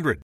800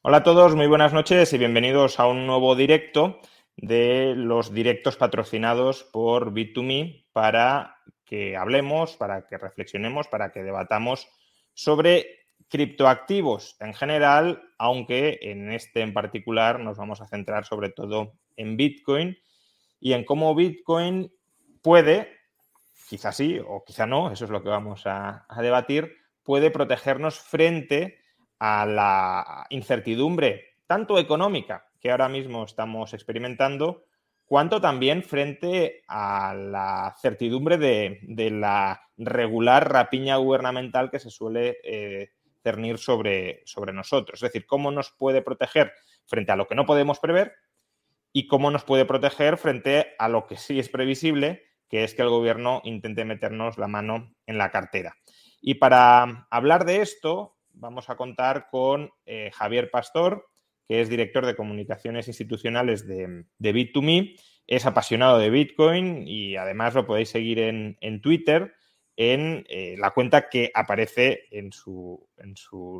Hola a todos, muy buenas noches y bienvenidos a un nuevo directo de los directos patrocinados por Bit2Me para que hablemos, para que reflexionemos, para que debatamos sobre criptoactivos en general, aunque en este en particular nos vamos a centrar sobre todo en Bitcoin y en cómo Bitcoin puede, quizá sí o quizá no, eso es lo que vamos a, a debatir, puede protegernos frente a la incertidumbre, tanto económica que ahora mismo estamos experimentando, cuanto también frente a la certidumbre de, de la regular rapiña gubernamental que se suele eh, cernir sobre, sobre nosotros. Es decir, cómo nos puede proteger frente a lo que no podemos prever y cómo nos puede proteger frente a lo que sí es previsible, que es que el gobierno intente meternos la mano en la cartera. Y para hablar de esto, vamos a contar con eh, Javier Pastor, que es director de comunicaciones institucionales de, de Bit2Me. Es apasionado de Bitcoin y además lo podéis seguir en, Twitter en eh, la cuenta que aparece en su,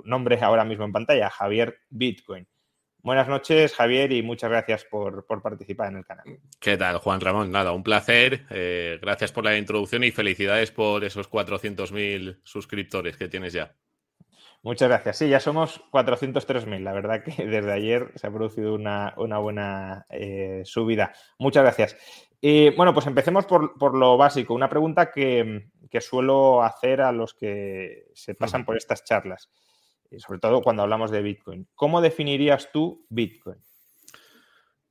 nombre ahora mismo en pantalla, Javier Bitcoin. Buenas noches, Javier, y muchas gracias por, por, participar en el canal. ¿Qué tal, Juan Ramón? Nada, un placer. Eh, gracias por la introducción y felicidades por esos 400.000 suscriptores que tienes ya. Muchas gracias. Sí, ya somos 403.000. La verdad que desde ayer se ha producido una, una buena eh, subida. Muchas gracias. Y bueno, pues empecemos por, por lo básico. Una pregunta que, que, suelo hacer a los que se pasan por estas charlas, sobre todo cuando hablamos de Bitcoin. ¿Cómo definirías tú Bitcoin?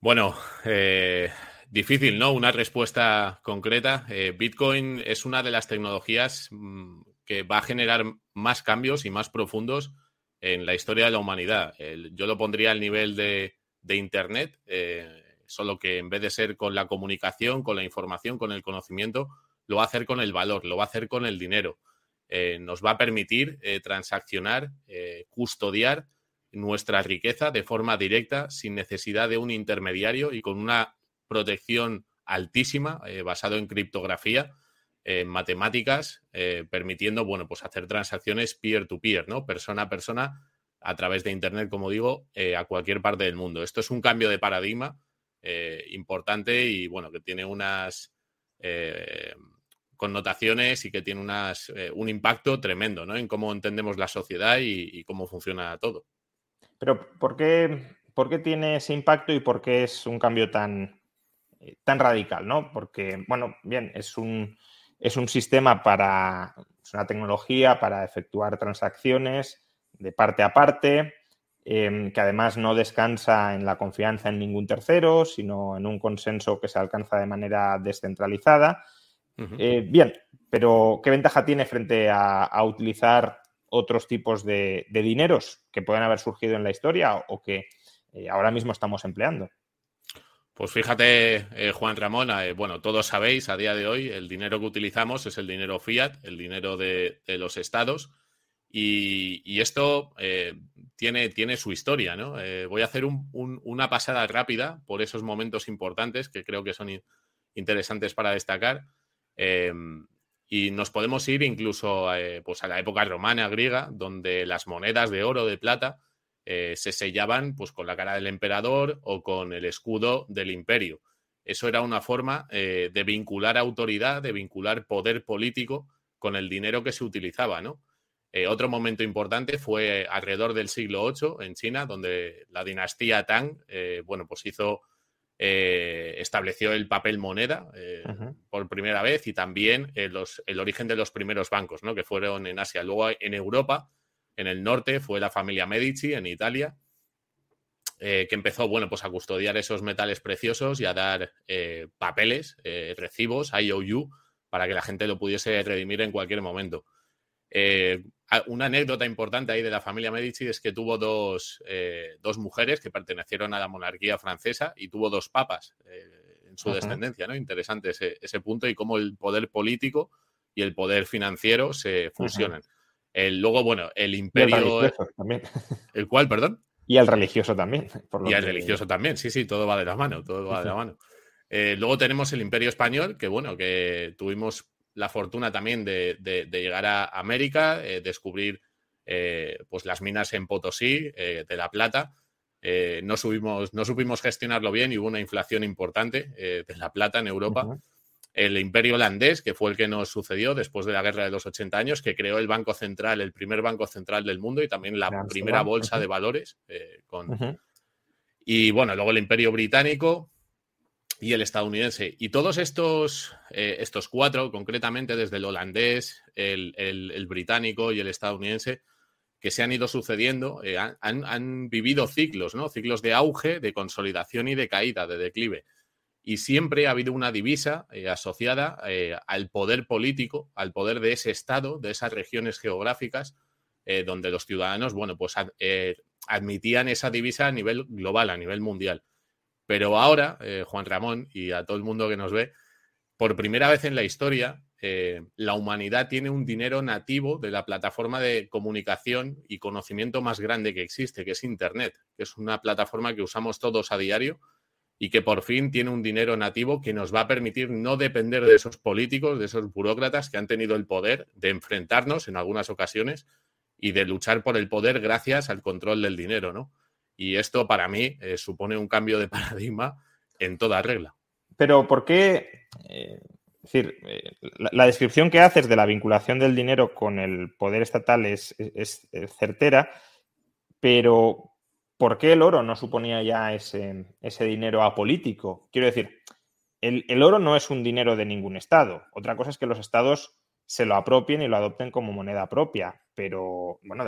Bueno, eh, difícil, ¿no? Una respuesta concreta. Eh, Bitcoin es una de las tecnologías mmm, que va a generar más cambios y más profundos en la historia de la humanidad. Yo lo pondría al nivel de, de Internet, eh, solo que en vez de ser con la comunicación, con la información, con el conocimiento, lo va a hacer con el valor, lo va a hacer con el dinero. Eh, nos va a permitir eh, transaccionar, custodiar nuestra riqueza de forma directa, sin necesidad de un intermediario y con una protección altísima, basado en criptografía, matemáticas, eh, permitiendo, bueno, pues hacer transacciones peer-to-peer, -peer, ¿no? Persona a persona a través de Internet, como digo, a cualquier parte del mundo. Esto es un cambio de paradigma importante y bueno, que tiene unas connotaciones y que tiene unas, un impacto tremendo ¿no? en cómo entendemos la sociedad y, cómo funciona todo. Pero ¿por qué, ¿por qué, tiene ese impacto y por qué es un cambio tan, tan radical? ¿no? Porque, bueno, bien, es un, es un sistema para, es una tecnología para efectuar transacciones de parte a parte, em, que además no descansa en la confianza en ningún tercero, sino en un consenso que se alcanza de manera descentralizada. Eh, bien, pero ¿qué ventaja tiene frente a, utilizar otros tipos de, dineros que pueden haber surgido en la historia o que eh, ahora mismo estamos empleando? Pues fíjate, eh, Juan Ramón, eh, bueno, todos sabéis a día de hoy el dinero que utilizamos es el dinero fiat, el dinero de, los estados, y, esto eh, tiene, tiene, su historia, ¿no? voy a hacer una pasada rápida por esos momentos importantes que creo que son interesantes para destacar. y nos podemos ir incluso pues a la época romana, griega, donde las monedas de oro, de plata, eh, se sellaban pues, con la cara del emperador o con el escudo del imperio. Eso era una forma eh, de vincular autoridad, de vincular poder político con el dinero que se utilizaba, ¿no? Eh, otro momento importante fue alrededor del siglo VIII en China, donde la dinastía Tang, bueno, pues hizo, estableció el papel moneda por primera vez y también el origen de los primeros bancos, ¿no? Que fueron en Asia. Luego en Europa en el norte fue la familia Medici, en Italia, eh, que empezó, bueno, pues a custodiar esos metales preciosos y a dar eh, papeles, eh, recibos, IOU, para que la gente lo pudiese redimir en cualquier momento. una anécdota importante ahí de la familia Medici es que tuvo dos, mujeres que pertenecieron a la monarquía francesa y tuvo dos papas en su descendencia, ¿no? Interesante ese, punto y cómo el poder político y el poder financiero se fusionan luego, bueno, el imperio. el también. ¿El cual, perdón? Y el religioso también. y el religioso también, sí, sí, todo va de la mano, todo va de la mano. Eh, luego tenemos el imperio español, que bueno, que tuvimos la fortuna también de, llegar a América, eh, descubrir eh, pues las minas en Potosí, de La Plata. no, subimos, no supimos gestionarlo bien y hubo una inflación importante de La Plata en Europa el imperio holandés, que fue el que nos sucedió después de la guerra de los 80 años, que creó el Banco Central, el primer banco central del mundo y también la primera bolsa de valores. Eh, y bueno, luego el imperio británico y el estadounidense. Y todos estos, eh, estos cuatro, concretamente desde el holandés, el, británico y el estadounidense, que se han ido sucediendo, eh, han, han, vivido ciclos, ¿no? Ciclos de auge, de consolidación y de caída, de declive y siempre ha habido una divisa eh, asociada eh, al poder político, al poder de ese estado, de esas regiones geográficas, eh, donde los ciudadanos, bueno, pues admitían esa divisa a nivel global, a nivel mundial. Pero ahora, Juan Ramón y a todo el mundo que nos ve, por primera vez en la historia, la humanidad tiene un dinero nativo de la plataforma de comunicación y conocimiento más grande que existe, que es Internet, que es una plataforma que usamos todos a diario y que por fin tiene un dinero nativo que nos va a permitir no depender de esos políticos, de esos burócratas que han tenido el poder de enfrentarnos en algunas ocasiones y de luchar por el poder gracias al control del dinero, ¿no? Y esto para mí eh, supone un cambio de paradigma en toda regla. Pero ¿por qué? Eh, es decir, eh, la, descripción que haces de la vinculación del dinero con el poder estatal es certera, pero ¿por qué el oro no suponía ya ese, dinero apolítico? Quiero decir, el, oro no es un dinero de ningún Estado. Otra cosa es que los Estados se lo apropien y lo adopten como moneda propia. Pero, bueno,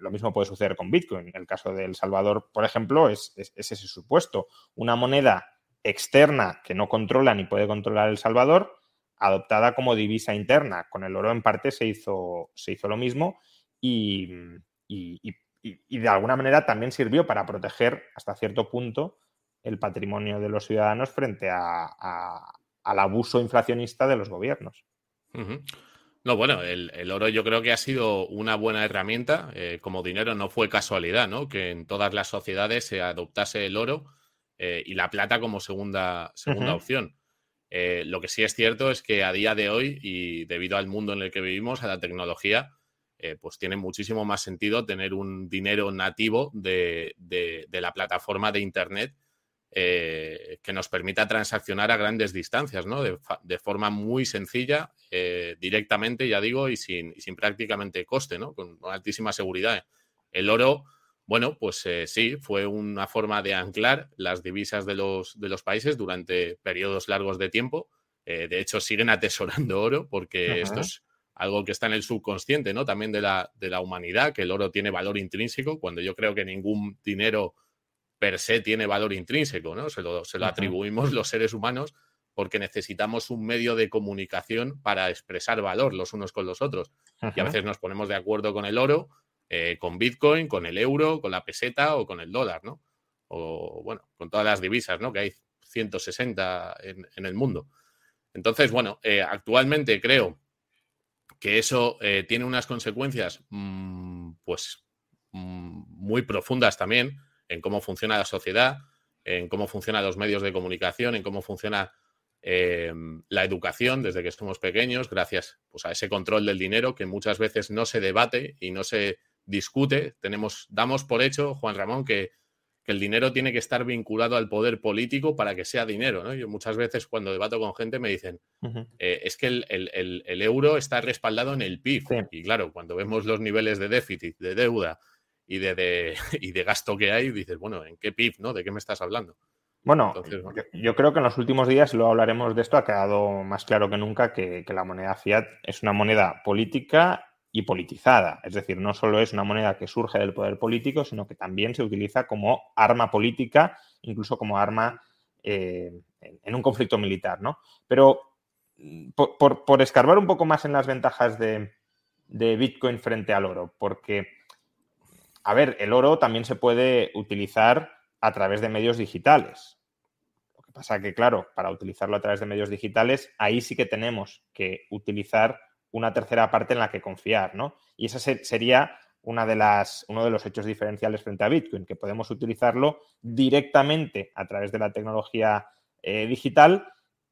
lo mismo puede suceder con Bitcoin. El caso de El Salvador, por ejemplo, es, ese supuesto. Una moneda externa que no controla ni puede controlar El Salvador, adoptada como divisa interna. Con el oro en parte se hizo, se hizo lo mismo y, y y, de alguna manera también sirvió para proteger hasta cierto punto el patrimonio de los ciudadanos frente al abuso inflacionista de los gobiernos. No, bueno, el, oro yo creo que ha sido una buena herramienta. Eh, como dinero no fue casualidad, ¿no? Que en todas las sociedades se adoptase el oro eh, y la plata como segunda, segunda opción. Eh, lo que sí es cierto es que a día de hoy, y debido al mundo en el que vivimos, a la tecnología, eh, pues tiene muchísimo más sentido tener un dinero nativo de, la plataforma de Internet eh, que nos permita transaccionar a grandes distancias, ¿no? De, forma muy sencilla, eh, directamente, ya digo, y sin, sin, prácticamente coste, ¿no? Con altísima seguridad. El oro, bueno, pues sí, fue una forma de anclar las divisas de los, de los países durante periodos largos de tiempo. de hecho, siguen atesorando oro porque esto es algo que está en el subconsciente, ¿no? También de la, de la humanidad, que el oro tiene valor intrínseco, cuando yo creo que ningún dinero per se tiene valor intrínseco, ¿no? Se lo, se lo atribuimos los seres humanos porque necesitamos un medio de comunicación para expresar valor los unos con los otros. Y a veces nos ponemos de acuerdo con el oro, eh, con Bitcoin, con el euro, con la peseta o con el dólar, ¿no? O bueno, con todas las divisas, ¿no? Que hay 160 en, en el mundo. Entonces, bueno, eh, actualmente creo que eso eh, tiene unas consecuencias, mm, pues, mm, muy profundas también en cómo funciona la sociedad, en cómo funcionan los medios de comunicación, en cómo funciona eh, la educación desde que somos pequeños, gracias pues, a ese control del dinero que muchas veces no se debate y no se discute. Tenemos, damos por hecho, Juan Ramón, que que el dinero tiene que estar vinculado al poder político para que sea dinero. ¿no? Yo muchas veces cuando debato con gente me dicen, eh, es que el, euro está respaldado en el PIB. Y claro, cuando vemos los niveles de déficit, de deuda y de, y de gasto que hay, dices, bueno, ¿en qué PIB? ¿no? ¿De qué me estás hablando? Bueno, Yo, creo que en los últimos días, lo hablaremos de esto, ha quedado más claro que nunca que, que la moneda fiat es una moneda política y politizada. Es decir, no solo es una moneda que surge del poder político, sino que también se utiliza como arma política, incluso como arma eh, en un conflicto militar. ¿no? Pero mm, por, escarbar un poco más en las ventajas de, Bitcoin frente al oro, porque, a ver, el oro también se puede utilizar a través de medios digitales. Lo que pasa que, claro, para utilizarlo a través de medios digitales, ahí sí que tenemos que utilizar una tercera parte en la que confiar, ¿no? Y ese sería una de las, uno de los hechos diferenciales frente a Bitcoin, que podemos utilizarlo directamente a través de la tecnología eh, digital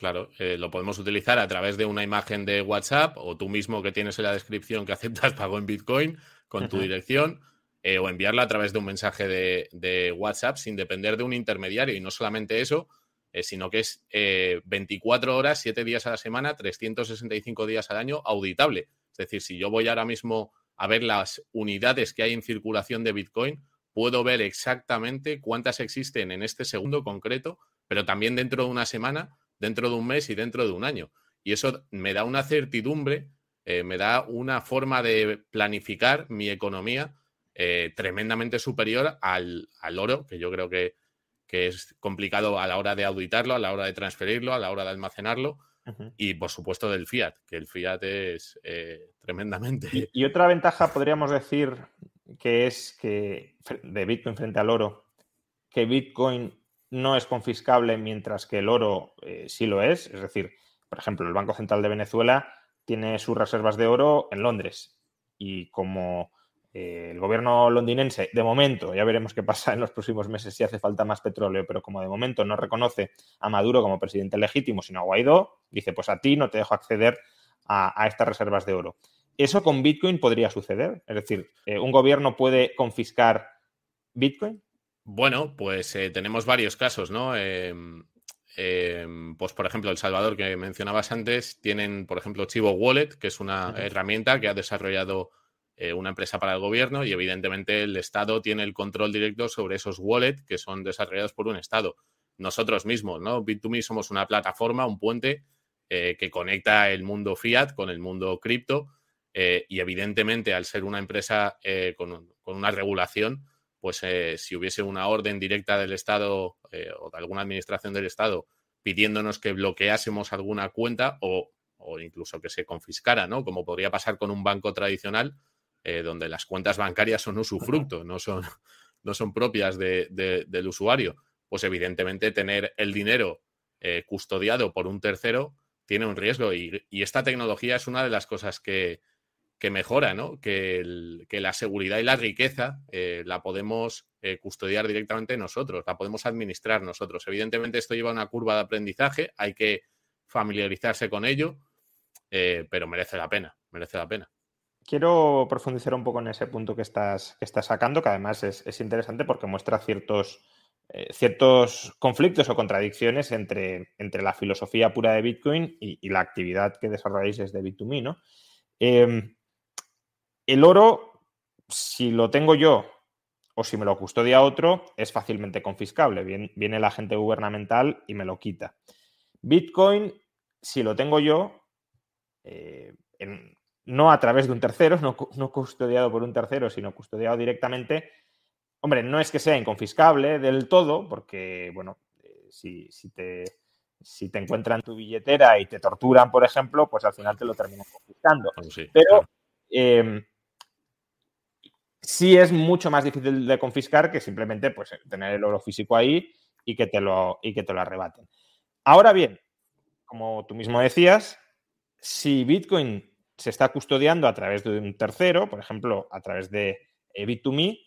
Claro, eh, lo podemos utilizar a través de una imagen de WhatsApp o tú mismo que tienes en la descripción que aceptas pago en Bitcoin con tu dirección. eh, o enviarlo a través de un mensaje de, WhatsApp sin depender de un intermediario. Y no solamente eso, eh, sino que es 24 horas, 7 días a la semana, 365 días al año auditable. Es decir, si yo voy ahora mismo a ver las unidades que hay en circulación de Bitcoin, puedo ver exactamente cuántas existen en este segundo concreto, pero también dentro de una semana, dentro de un mes y dentro de un año. Y eso me da una certidumbre, eh, me da una forma de planificar mi economía eh, tremendamente superior al, oro, que yo creo que, es complicado a la hora de auditarlo, a la hora de transferirlo, a la hora de almacenarlo. Y por supuesto del fiat, que el fiat es eh, tremendamente. y, otra ventaja podríamos decir que es que de Bitcoin frente al oro, que Bitcoin no es confiscable mientras que el oro eh, sí lo es. Es decir, por ejemplo, el Banco Central de Venezuela tiene sus reservas de oro en Londres y como eh, el gobierno londinense, de momento, ya veremos qué pasa en los próximos meses si hace falta más petróleo, pero como de momento no reconoce a Maduro como presidente legítimo, sino a Guaidó, dice, pues a ti no te dejo acceder a estas reservas de oro. ¿Eso con Bitcoin podría suceder? Es decir, eh, ¿un gobierno puede confiscar Bitcoin? Bueno, pues eh, tenemos varios casos, ¿no? Em, em, pues, por ejemplo, El Salvador, que mencionabas antes, tienen, por ejemplo, Chivo Wallet, que es una herramienta que ha desarrollado eh, una empresa para el gobierno y, evidentemente, el Estado tiene el control directo sobre esos wallets que son desarrollados por un Estado. Nosotros mismos, ¿no? Bit2Me somos una plataforma, un puente que conecta el mundo fiat con el mundo cripto eh, y evidentemente, al ser una empresa eh, con, una regulación, pues eh, si hubiese una orden directa del Estado o de alguna administración del Estado pidiéndonos que bloqueásemos alguna cuenta o, incluso que se confiscara, ¿no? Como podría pasar con un banco tradicional, donde las cuentas bancarias son usufructo, no son, no son propias del usuario. Pues evidentemente tener el dinero custodiado por un tercero tiene un riesgo y, esta tecnología es una de las cosas que, que mejora, ¿no? Que, la seguridad y la riqueza eh, la podemos eh, custodiar directamente nosotros, la podemos administrar nosotros. Evidentemente esto lleva una curva de aprendizaje, hay que familiarizarse con ello, eh, pero merece la pena, merece la pena. Quiero profundizar un poco en ese punto que estás, que estás sacando, que además es, interesante porque muestra ciertos, ciertos conflictos o contradicciones entre, entre, la filosofía pura de Bitcoin y, la actividad que desarrolláis desde Bit2Me, ¿no? Em, el oro, si lo tengo yo o si me lo custodia otro, es fácilmente confiscable. viene la agente gubernamental y me lo quita. Bitcoin, si lo tengo yo, eh, no a través de un tercero, no, custodiado por un tercero, sino custodiado directamente, hombre, no es que sea inconfiscable del todo, porque, bueno, eh, si, te, si te encuentran tu billetera y te torturan, por ejemplo, pues al final te lo terminan confiscando. Pero em, sí es mucho más difícil de confiscar que simplemente pues, tener el oro físico ahí y que te lo, y que te lo arrebaten. Ahora bien, como tú mismo decías, si Bitcoin se está custodiando a través de un tercero, por ejemplo, a través de eh, Bit2Me,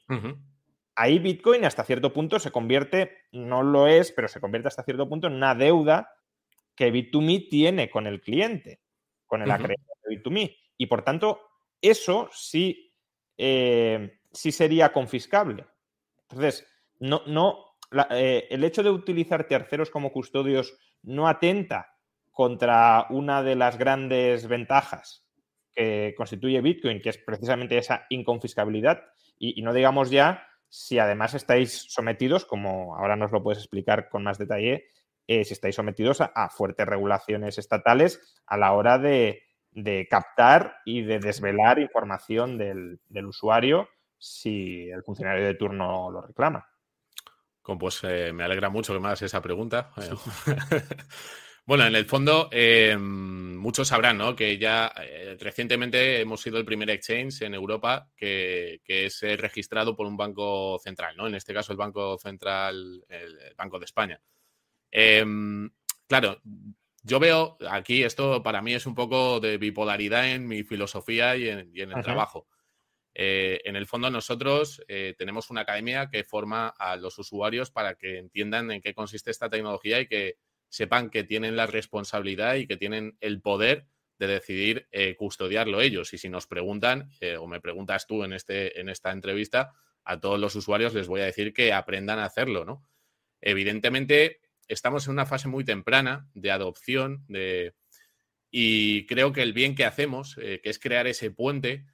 ahí Bitcoin hasta cierto punto se convierte, no lo es, pero se convierte hasta cierto punto en una deuda que Bit2Me tiene con el cliente, con el acreedor de Bit2Me. Y por tanto, eso sí eh, sí sería confiscable. Entonces, no, no, eh, el hecho de utilizar terceros como custodios no atenta contra una de las grandes ventajas que constituye Bitcoin, que es precisamente esa inconfiscabilidad. Y, no digamos ya si además estáis sometidos, como ahora nos lo puedes explicar con más detalle, eh, si estáis sometidos a, fuertes regulaciones estatales a la hora de, de captar y de desvelar información del, usuario si el funcionario de turno lo reclama. Pues eh, me alegra mucho que me hagas esa pregunta. bueno, en el fondo, eh, muchos sabrán ¿no? que ya eh, recientemente hemos sido el primer exchange en Europa que, es registrado por un banco central, ¿no? En este caso, el Banco Central, el Banco de España. claro, yo veo aquí, esto para mí es un poco de bipolaridad en mi filosofía y en, el trabajo. Eh, en el fondo nosotros eh, tenemos una academia que forma a los usuarios para que entiendan en qué consiste esta tecnología y que sepan que tienen la responsabilidad y que tienen el poder de decidir eh, custodiarlo ellos. Y si nos preguntan, o me preguntas tú en, este, en esta entrevista, a todos los usuarios les voy a decir que aprendan a hacerlo, ¿no? Evidentemente, estamos en una fase muy temprana de adopción de, y creo que el bien que hacemos, que es crear ese puente,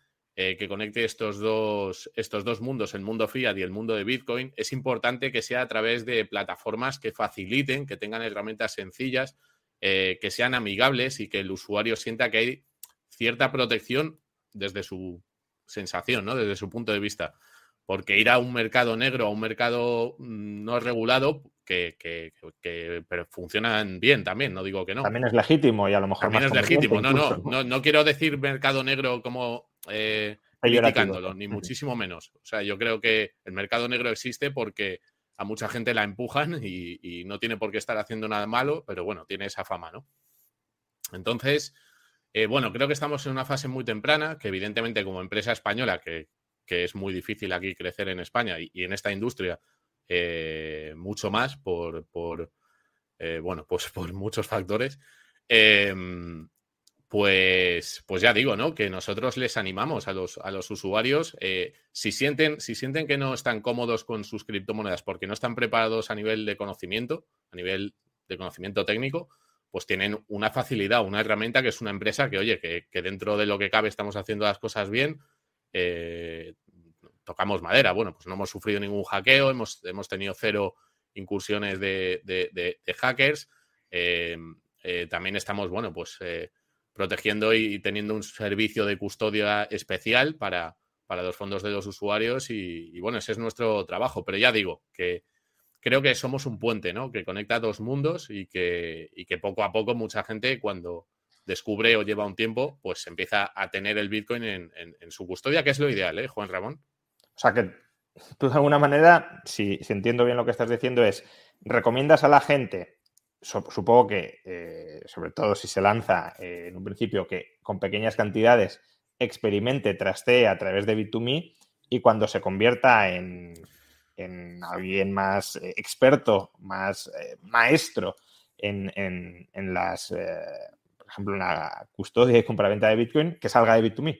eh, que conecte estos dos, estos dos mundos, el mundo fiat y el mundo de Bitcoin, es importante que sea a través de plataformas que faciliten, que tengan herramientas sencillas, eh, que sean amigables y que el usuario sienta que hay cierta protección desde su sensación, ¿no? desde su punto de vista. Porque ir a un mercado negro, a un mercado mm, no regulado, que, que, pero funcionan bien también, no digo que no. También es legítimo y a lo mejor también es legítimo. No, no, no, no, quiero decir mercado negro como eh, criticándolo, ni muchísimo menos. O sea, yo creo que el mercado negro existe porque a mucha gente la empujan y, no tiene por qué estar haciendo nada malo, pero bueno, tiene esa fama, ¿no? Entonces, eh, bueno, creo que estamos en una fase muy temprana, que evidentemente como empresa española, que, es muy difícil aquí crecer en España y, en esta industria, eh, mucho más por, por eh, bueno, pues por muchos factores. Pues, pues ya digo, ¿no? Que nosotros les animamos a los, a los usuarios, eh, si, sienten, si sienten que no están cómodos con sus criptomonedas porque no están preparados a nivel de conocimiento, a nivel de conocimiento técnico, pues tienen una facilidad, una herramienta que es una empresa que, oye, que, dentro de lo que cabe estamos haciendo las cosas bien, tocamos madera. Bueno, pues no hemos sufrido ningún hackeo, hemos, hemos tenido cero incursiones de, hackers. Eh, también estamos, bueno, pues protegiendo y teniendo un servicio de custodia especial para, para los fondos de los usuarios y, bueno, ese es nuestro trabajo. Pero ya digo que creo que somos un puente, ¿no? Que conecta dos mundos y que, y que poco a poco mucha gente cuando descubre o lleva un tiempo, pues empieza a tener el Bitcoin en, su custodia, que es lo ideal, ¿eh, Juan Ramón? O sea que tú de alguna manera, si, entiendo bien lo que estás diciendo, es, recomiendas a la gente supongo que, eh, sobre todo si se lanza eh, en un principio, que con pequeñas cantidades experimente, trastee a través de Bit2Me y cuando se convierta en, en alguien más eh, experto, más maestro en, en las, por ejemplo, en la custodia y compraventa de Bitcoin, que salga de Bit2Me.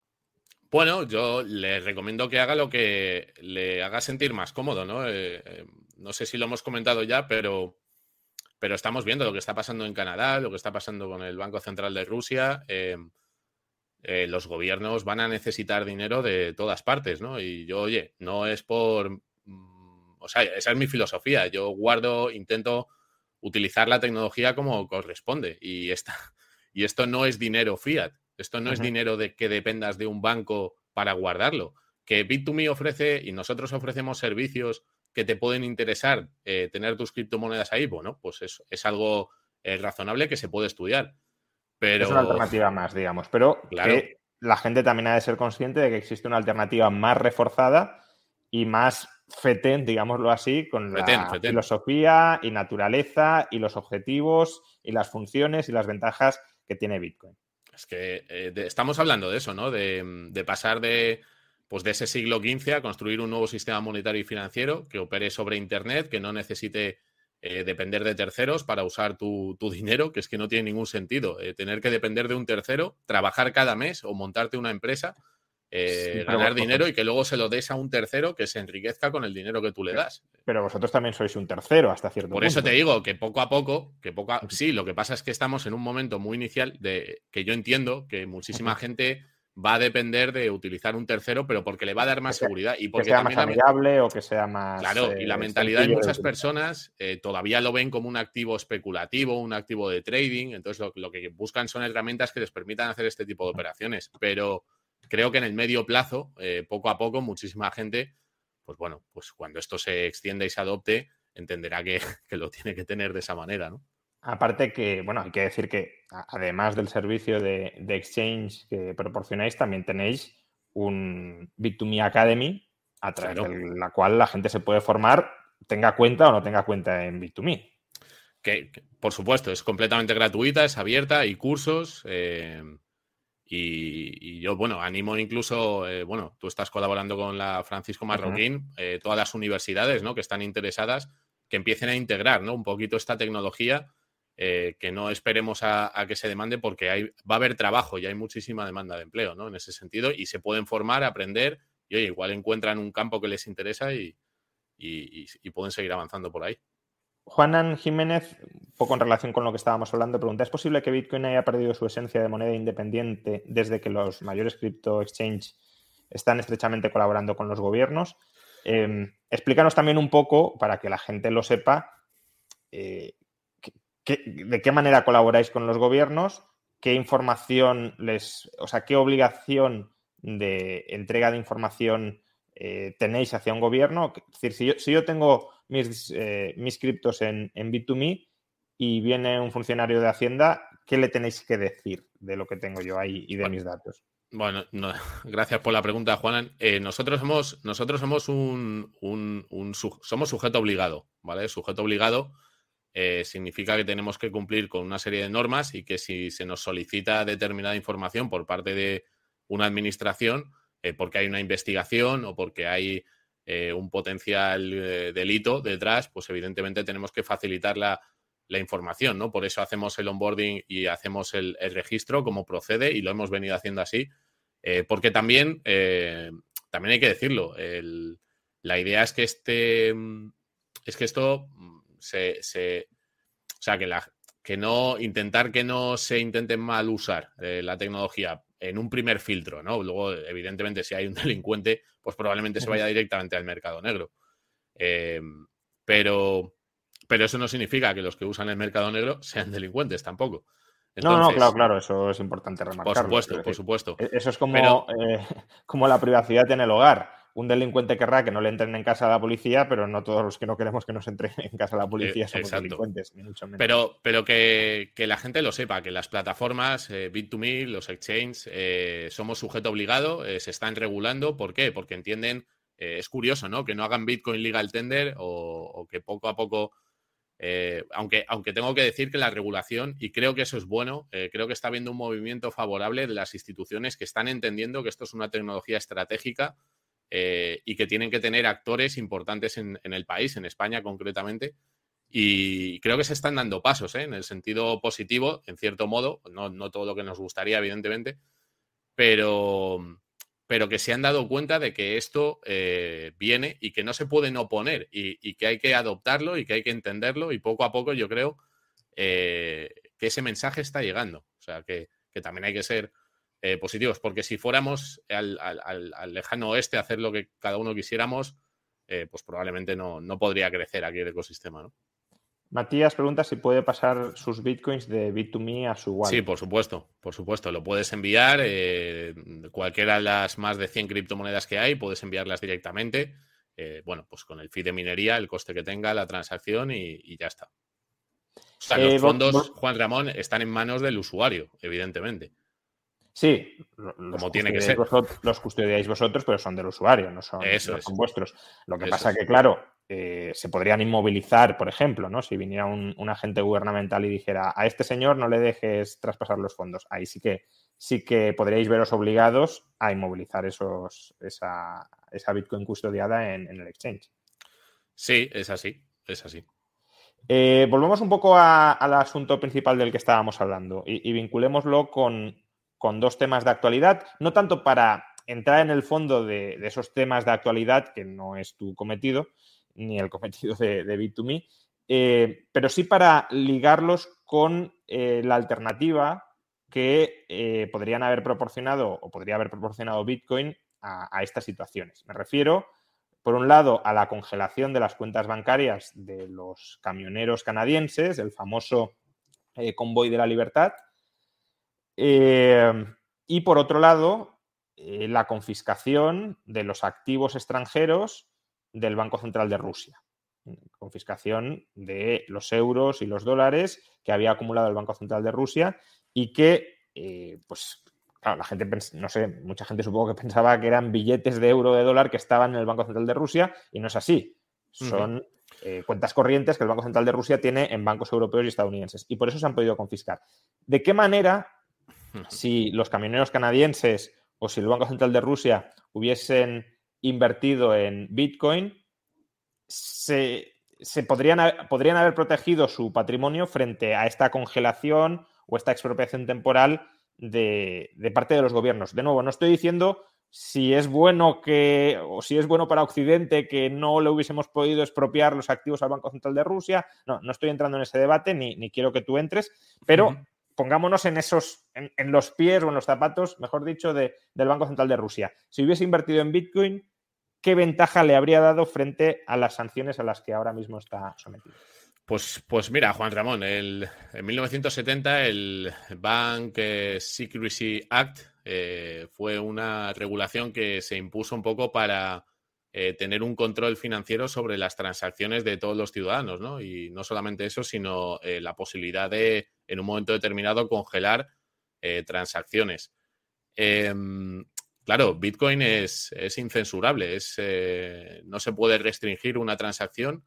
Bueno, yo le recomiendo que haga lo que le haga sentir más cómodo, ¿no? Eh, eh, no sé si lo hemos comentado ya, pero, pero estamos viendo lo que está pasando en Canadá, lo que está pasando con el Banco Central de Rusia. Eh, los gobiernos van a necesitar dinero de todas partes, ¿no? Y yo, oye, no es por... Mm, o sea, esa es mi filosofía. Yo guardo, intento utilizar la tecnología como corresponde. Y, esta, y esto no es dinero fiat. Esto no es dinero de que dependas de un banco para guardarlo. Que Bit2Me ofrece y nosotros ofrecemos servicios que te pueden interesar eh, tener tus criptomonedas ahí, bueno, pues es, es algo eh, razonable que se puede estudiar. Pero... Es una alternativa más, digamos. Pero que la gente también ha de ser consciente de que existe una alternativa más reforzada y más fetén, digámoslo así, con la filosofía y naturaleza y los objetivos y las funciones y las ventajas que tiene Bitcoin. Es que eh, estamos hablando de eso, ¿no? De, pasar de, pues de ese siglo XV a construir un nuevo sistema monetario y financiero que opere sobre Internet, que no necesite eh, depender de terceros para usar tu, dinero, que es que no tiene ningún sentido. Eh, tener que depender de un tercero, trabajar cada mes o montarte una empresa eh, ganar dinero y que luego se lo des a un tercero que se enriquezca con el dinero que tú le das. Pero vosotros también sois un tercero hasta cierto Por eso te digo que poco a poco, que poco sí, lo que pasa es que estamos en un momento muy inicial de que yo entiendo que muchísima gente va a depender de utilizar un tercero, pero porque le va a dar más seguridad. Y porque que sea más amigable o que sea más. Claro, y la mentalidad de muchas personas todavía lo ven como un activo especulativo, un activo de trading. Entonces, lo, que buscan son herramientas que les permitan hacer este tipo de operaciones. Pero creo que en el medio plazo, poco a poco, muchísima gente, pues bueno, pues cuando esto se extienda y se adopte, entenderá que, que lo tiene que tener de esa manera, ¿no? Aparte que, bueno, hay que decir que además del servicio de, exchange que proporcionáis, también tenéis un Bit2Me Academy a través de la cual la gente se puede formar, tenga cuenta o no tenga cuenta en Bit2Me. Que, por supuesto, es completamente gratuita, es abierta, hay cursos. Eh, y, yo, bueno, animo incluso, eh, bueno, tú estás colaborando con la Francisco Marroquín, eh, todas las universidades ¿no? que están interesadas, que empiecen a integrar ¿no? un poquito esta tecnología eh, que no esperemos a, que se demande porque hay, va a haber trabajo y hay muchísima demanda de empleo, ¿no? En ese sentido, y se pueden formar, aprender, y oye, igual encuentran un campo que les interesa y, pueden seguir avanzando por ahí. Juanan Jiménez, un poco en relación con lo que estábamos hablando, pregunta, ¿es posible que Bitcoin haya perdido su esencia de moneda independiente desde que los mayores crypto exchange están estrechamente colaborando con los gobiernos? Em, explícanos también un poco, para que la gente lo sepa, eh, de qué manera colaboráis con los gobiernos, qué información les, o sea, qué obligación de entrega de información eh, tenéis hacia un gobierno. Es decir, si yo, tengo mis, eh, mis criptos en, en Bit2Me y viene un funcionario de Hacienda, ¿qué le tenéis que decir de lo que tengo yo ahí y de mis datos? Bueno, gracias por la pregunta, Juan. Eh, nosotros somos, nosotros somos un, un, somos sujeto obligado, ¿vale? Sujeto obligado eh, significa que tenemos que cumplir con una serie de normas y que si se nos solicita determinada información por parte de una administración, eh, porque hay una investigación o porque hay eh, un potencial delito detrás, pues evidentemente tenemos que facilitar la, información, ¿no? Por eso hacemos el onboarding y hacemos el, registro como procede y lo hemos venido haciendo así, porque también, también hay que decirlo, la idea es que este, es que esto se, o sea, que, la, que no, intentar que no se intente mal usar eh, la tecnología en un primer filtro, ¿no? Luego, evidentemente, si hay un delincuente, pues probablemente se vaya directamente al mercado negro. Em, pero, pero eso no significa que los que usan el mercado negro sean delincuentes tampoco. no, no, claro, claro, eso es importante remarcarlo. Por supuesto, por supuesto. E-, eso es como, eh, como la privacidad en el hogar un delincuente querrá que no le entren en casa a la policía, pero no todos los que no queremos que nos entren en casa a la policía son delincuentes, ni mucho menos. Pero, pero que, la gente lo sepa, que las plataformas eh, Bit2Me, los exchanges, eh, somos sujeto obligado, eh, se están regulando. ¿Por qué? Porque entienden, es curioso, ¿no? Que no hagan Bitcoin legal tender o, que poco a poco. aunque, aunque tengo que decir que la regulación, y creo que eso es bueno, creo que está habiendo un movimiento favorable de las instituciones que están entendiendo que esto es una tecnología estratégica eh, y que tienen que tener actores importantes en, el país, en España concretamente. Y creo que se están dando pasos ¿eh? en el sentido positivo, en cierto modo, no, todo lo que nos gustaría, evidentemente, pero, pero que se han dado cuenta de que esto eh, viene y que no se pueden oponer y, que hay que adoptarlo y que hay que entenderlo y poco a poco yo creo que ese mensaje está llegando. O sea, que, que también hay que ser eh, positivos, porque si fuéramos al, lejano oeste a hacer lo que cada uno quisiéramos, eh, pues probablemente no, podría crecer aquí el ecosistema. ¿no? Matías pregunta si puede pasar sus bitcoins de Bit2Me a su wallet. Sí, por supuesto, por supuesto. Lo puedes enviar, eh, cualquiera de las más de 100 criptomonedas que hay, puedes enviarlas directamente. bueno, pues con el fee de minería, el coste que tenga la transacción y, ya está. O sea, los fondos, Juan Ramón, están en manos del usuario, evidentemente. Sí, como tiene que ser. los custodiáis vosotros, pero son del usuario, no son, vuestros. Lo que pasa es. que, claro, eh, se podrían inmovilizar, por ejemplo, ¿no? Si viniera un, agente gubernamental y dijera a este señor no le dejes traspasar los fondos. Ahí sí que sí que podríais veros obligados a inmovilizar esos, esa, esa Bitcoin custodiada en, el exchange. Sí, es así, es así. Eh, volvemos un poco al asunto principal del que estábamos hablando y, y vinculémoslo con, con dos temas de actualidad, no tanto para entrar en el fondo de, esos temas de actualidad, que no es tu cometido, ni el cometido de, Bit2Me, eh, pero sí para ligarlos con eh, la alternativa que eh, podrían haber proporcionado o podría haber proporcionado Bitcoin a, estas situaciones. Me refiero, por un lado, a la congelación de las cuentas bancarias de los camioneros canadienses, el famoso convoy de la libertad, eh, y por otro lado, la confiscación de los activos extranjeros del Banco Central de Rusia. Confiscación de los euros y los dólares que había acumulado el Banco Central de Rusia y que, eh, pues, claro, la gente, no sé, mucha gente supongo que pensaba que eran billetes de euro de dólar que estaban en el Banco Central de Rusia y no es así. Son eh, cuentas corrientes que el Banco Central de Rusia tiene en bancos europeos y estadounidenses y por eso se han podido confiscar. ¿De qué manera, si los camioneros canadienses o si el Banco Central de Rusia hubiesen invertido en Bitcoin, se, podrían, podrían haber protegido su patrimonio frente a esta congelación o esta expropiación temporal de, parte de los gobiernos. De nuevo, no estoy diciendo si es bueno que o si es bueno para Occidente que no le hubiésemos podido expropiar los activos al Banco Central de Rusia. No, no estoy entrando en ese debate ni, ni quiero que tú entres, pero pongámonos en esos, en, los pies o en los zapatos, mejor dicho, del Banco Central de Rusia. Si hubiese invertido en Bitcoin, ¿qué ventaja le habría dado frente a las sanciones a las que ahora mismo está sometido? Pues, pues mira, Juan Ramón, en 1970 el Bank Secrecy Act eh, fue una regulación que se impuso un poco para eh, tener un control financiero sobre las transacciones de todos los ciudadanos, ¿no? Y no solamente eso, sino eh, la posibilidad de, en un momento determinado, congelar transacciones. Em, claro, Bitcoin es, es incensurable, es, no se puede restringir una transacción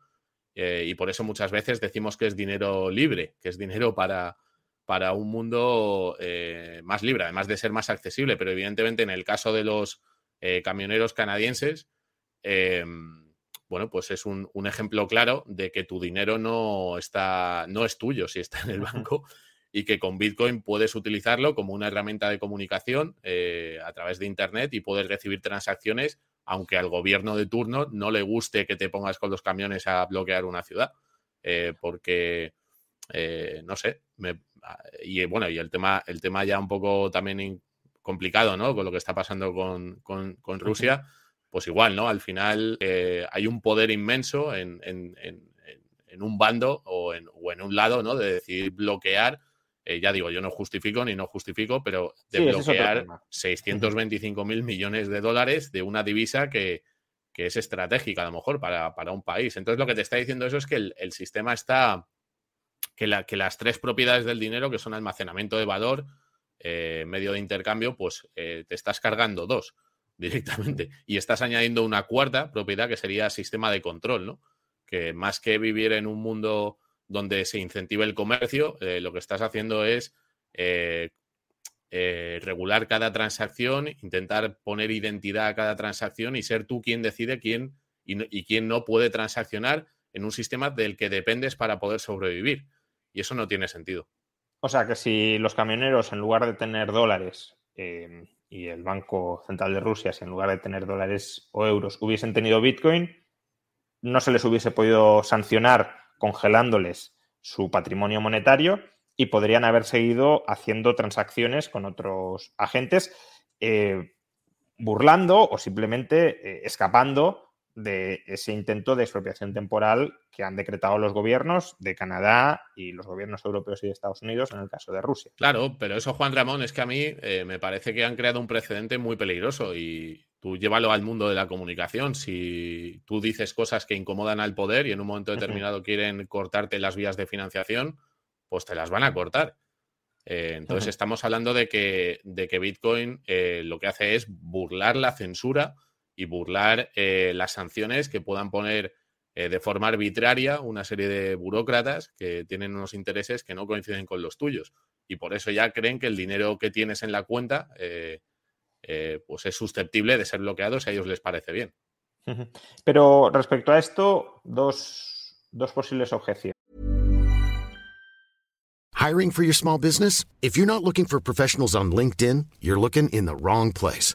eh, y por eso muchas veces decimos que es dinero libre, que es dinero para, para un mundo eh, más libre, además de ser más accesible. Pero evidentemente en el caso de los eh, camioneros canadienses, bueno, pues es un, un, ejemplo claro de que tu dinero no está, no es tuyo si está en el banco y que con Bitcoin puedes utilizarlo como una herramienta de comunicación a través de Internet y puedes recibir transacciones aunque al gobierno de turno no le guste que te pongas con los camiones a bloquear una ciudad, eh, porque, eh, no sé, y bueno, y el tema, el tema ya un poco también complicado, ¿no? Con lo que está pasando con, Rusia, pues igual, ¿no? Al final eh, hay un poder inmenso en, un bando o en, o en un lado, ¿no? De decidir bloquear eh, ya digo, yo no justifico ni no justifico, pero de bloquear 625 mil millones de dólares de una divisa que, es estratégica a lo mejor para, un país. Entonces lo que te está diciendo eso es que el, sistema está, que, la, que, las tres propiedades del dinero, que son almacenamiento de valor, eh, medio de intercambio, pues eh, te estás cargando dos directamente y estás añadiendo una cuarta propiedad que sería sistema de control, ¿no? Que más que vivir en un mundo donde se incentive el comercio, eh, lo que estás haciendo es eh, eh, regular cada transacción, intentar poner identidad a cada transacción y ser tú quien decide quién y, quién no puede transaccionar en un sistema del que dependes para poder sobrevivir. Y eso no tiene sentido. O sea que si los camioneros, en lugar de tener dólares, y el Banco Central de Rusia, si en lugar de tener dólares o euros hubiesen tenido Bitcoin, no se les hubiese podido sancionar congelándoles su patrimonio monetario y podrían haber seguido haciendo transacciones con otros agentes, eh, burlando o simplemente eh, escapando de ese intento de expropiación temporal que han decretado los gobiernos de Canadá y los gobiernos europeos y de Estados Unidos en el caso de Rusia. Claro, pero eso, Juan Ramón, es que a mí eh, me parece que han creado un precedente muy peligroso y tú llévalo al mundo de la comunicación. Si tú dices cosas que incomodan al poder y en un momento determinado quieren cortarte las vías de financiación, pues te las van a cortar. Eh, entonces estamos hablando de que, de que Bitcoin eh, lo que hace es burlar la censura y burlar eh, las sanciones que puedan poner de forma arbitraria una serie de burócratas que tienen unos intereses que no coinciden con los tuyos. Y por eso ya creen que el dinero que tienes en la cuenta eh, pues es susceptible de ser bloqueado si a ellos les parece bien. Pero respecto a esto, dos, dos posibles objeciones. Hiring for your small business? If you're not looking for professionals on LinkedIn, you're looking in the wrong place.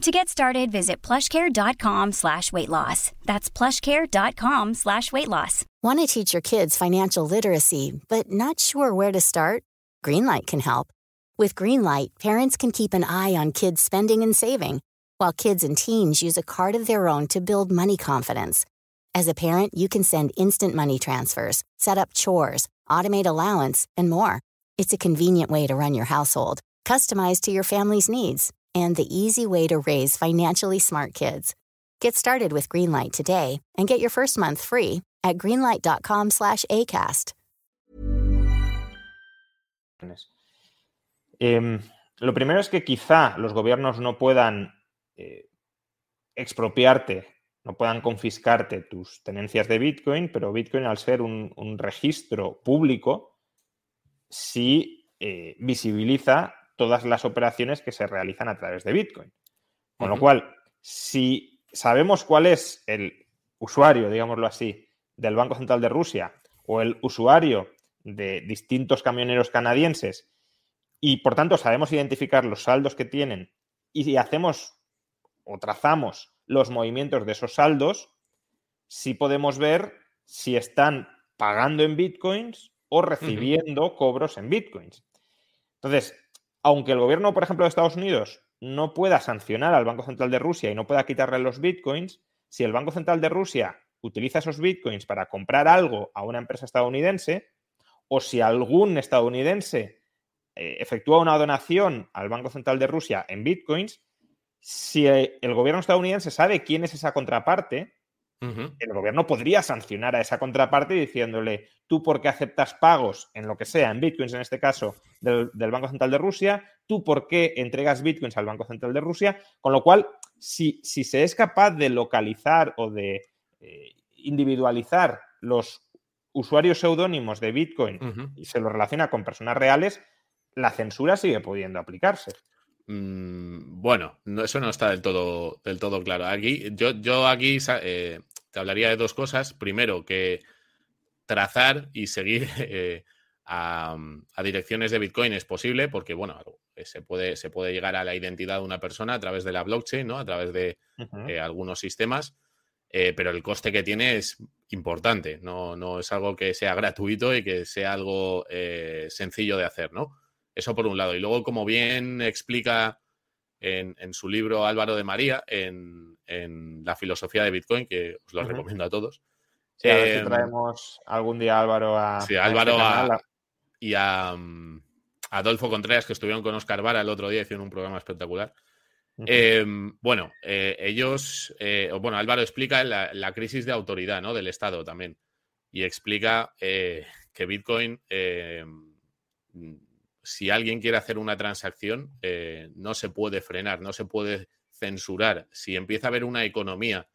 To get started, visit plushcare.com slash weight loss. That's plushcare.com slash weight loss. Want to teach your kids financial literacy, but not sure where to start? Greenlight can help. With Greenlight, parents can keep an eye on kids' spending and saving, while kids and teens use a card of their own to build money confidence. As a parent, you can send instant money transfers, set up chores, automate allowance, and more. It's a convenient way to run your household, customized to your family's needs, and the easy way to raise financially smart kids. Get started with Greenlight today and get your first month free at greenlight.com slash ACAST. Eh, lo primero es que quizá los gobiernos no puedan eh, expropiarte no puedan confiscarte tus tenencias de Bitcoin, pero Bitcoin al ser un, registro público, sí eh, visibiliza todas las operaciones que se realizan a través de Bitcoin. Con lo cual, si sabemos cuál es el usuario, digámoslo así, del Banco Central de Rusia o el usuario de distintos camioneros canadienses y por tanto sabemos identificar los saldos que tienen y hacemos o trazamos los movimientos de esos saldos, sí podemos ver si están pagando en bitcoins o recibiendo cobros en bitcoins. Entonces, aunque el gobierno, por ejemplo, de Estados Unidos no pueda sancionar al Banco Central de Rusia y no pueda quitarle los bitcoins, si el Banco Central de Rusia utiliza esos bitcoins para comprar algo a una empresa estadounidense, o si algún estadounidense eh, efectúa una donación al Banco Central de Rusia en bitcoins, si el gobierno estadounidense sabe quién es esa contraparte, el gobierno podría sancionar a esa contraparte diciéndole, tú por qué aceptas pagos en lo que sea, en bitcoins en este caso, del, Banco Central de Rusia, tú por qué entregas bitcoins al Banco Central de Rusia, con lo cual, si, si se es capaz de localizar o de eh, individualizar los usuarios seudónimos de Bitcoin y se lo relaciona con personas reales, la censura sigue pudiendo aplicarse. Mm, bueno, eso no está del todo, del todo claro. Aquí, yo, yo aquí eh, te hablaría de dos cosas. Primero, que trazar y seguir eh, a, direcciones de Bitcoin es posible, porque bueno, eh, se puede, se puede llegar a la identidad de una persona a través de la blockchain, ¿no? A través de algunos sistemas. pero el coste que tiene es importante, no, no, es algo que sea gratuito y que sea algo sencillo de hacer, ¿no? Eso por un lado. Y luego, como bien explica en, su libro Álvaro de María, en, La filosofía de Bitcoin, que os lo recomiendo a todos. Sí, a ver si em, traemos algún día a Álvaro a. Sí, Álvaro este y a, mm, Adolfo Contreras, que estuvieron con Oscar Vara el otro día, hicieron un programa espectacular. Em, bueno, eh, ellos, eh, bueno, Álvaro explica la, crisis de autoridad ¿no? del Estado también y explica eh, que Bitcoin em, si alguien quiere hacer una transacción, eh, no se puede frenar, no se puede censurar. Si empieza a haber una economía,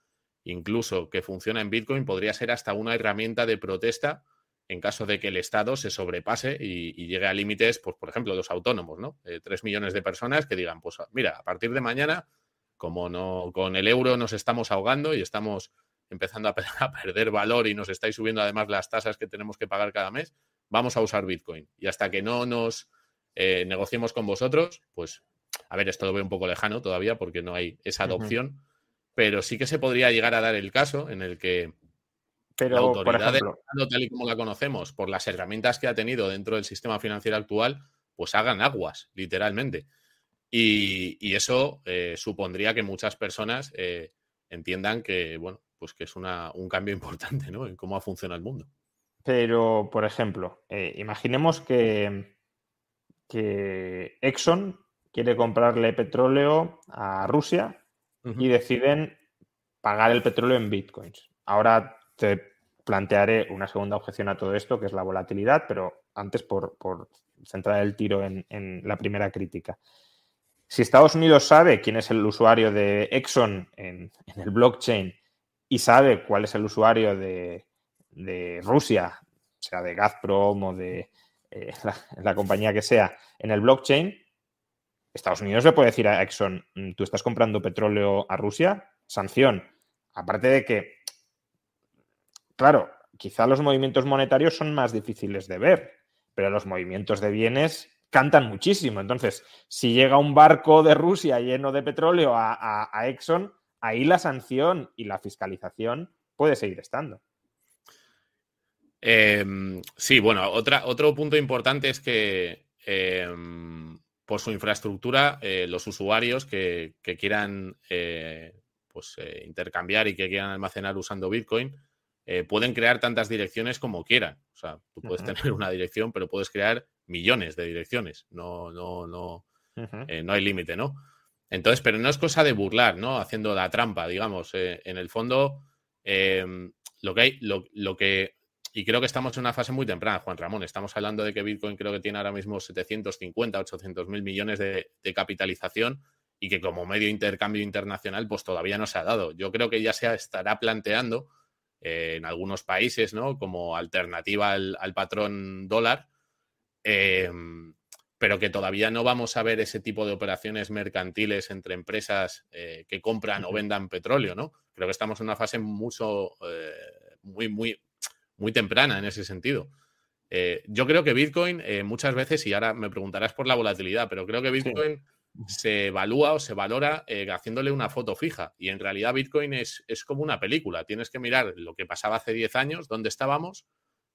incluso que funciona en Bitcoin, podría ser hasta una herramienta de protesta en caso de que el Estado se sobrepase y, llegue a límites, pues, por ejemplo, los autónomos, ¿no? Eh, tres millones de personas que digan, pues mira, a partir de mañana, como no con el euro nos estamos ahogando y estamos empezando a, a perder valor y nos estáis subiendo además las tasas que tenemos que pagar cada mes, vamos a usar Bitcoin. Y hasta que no nos eh, negociemos con vosotros, pues, a ver, esto lo veo un poco lejano todavía porque no hay esa adopción, pero sí que se podría llegar a dar el caso en el que pero, la autoridad tal y como la conocemos, por las herramientas que ha tenido dentro del sistema financiero actual, pues hagan aguas, literalmente. Y, eso eh, supondría que muchas personas eh, entiendan que, bueno, pues que es una, un cambio importante, ¿no? En cómo funciona el mundo. Pero, por ejemplo, imaginemos que, que Exxon quiere comprarle petróleo a Rusia y deciden pagar el petróleo en bitcoins. Ahora te plantearé una segunda objeción a todo esto, que es la volatilidad, pero antes por, centrar el tiro en, la primera crítica. Si Estados Unidos sabe quién es el usuario de Exxon en, el blockchain y sabe cuál es el usuario de, Rusia, sea de Gazprom o de eh, la, compañía que sea, en el blockchain, Estados Unidos le puede decir a Exxon, mm, tú estás comprando petróleo a Rusia, sanción. Aparte de que, claro, quizá los movimientos monetarios son más difíciles de ver, pero los movimientos de bienes cantan muchísimo. Entonces, si llega un barco de Rusia lleno de petróleo a, Exxon, ahí la sanción y la fiscalización puede seguir estando. Em, sí, bueno, otra, otro punto importante es que em, por su infraestructura, eh, los usuarios que, quieran eh, pues, eh, intercambiar y que quieran almacenar usando Bitcoin, pueden crear tantas direcciones como quieran. O sea, tú puedes tener una dirección, pero puedes crear millones de direcciones. No, no, no, no hay límite, ¿no? Entonces, pero no es cosa de burlar, ¿no? Haciendo la trampa, digamos. en el fondo, em, lo que hay, lo que y creo que estamos en una fase muy temprana, Juan Ramón. Estamos hablando de que Bitcoin creo que tiene ahora mismo 750, 800 mil millones de, capitalización y que como medio de intercambio internacional pues todavía no se ha dado. Yo creo que ya se estará planteando eh, en algunos países, ¿no? Como alternativa al, patrón dólar, em, pero que todavía no vamos a ver ese tipo de operaciones mercantiles entre empresas eh, que compran o vendan petróleo, ¿no? Creo que estamos en una fase mucho, eh, muy, muy, muy temprana en ese sentido. Eh, yo creo que Bitcoin eh, muchas veces, y ahora me preguntarás por la volatilidad, pero creo que Bitcoin se evalúa o se valora eh, haciéndole una foto fija. Y en realidad Bitcoin es, es, como una película. Tienes que mirar lo que pasaba hace 10 años, dónde estábamos,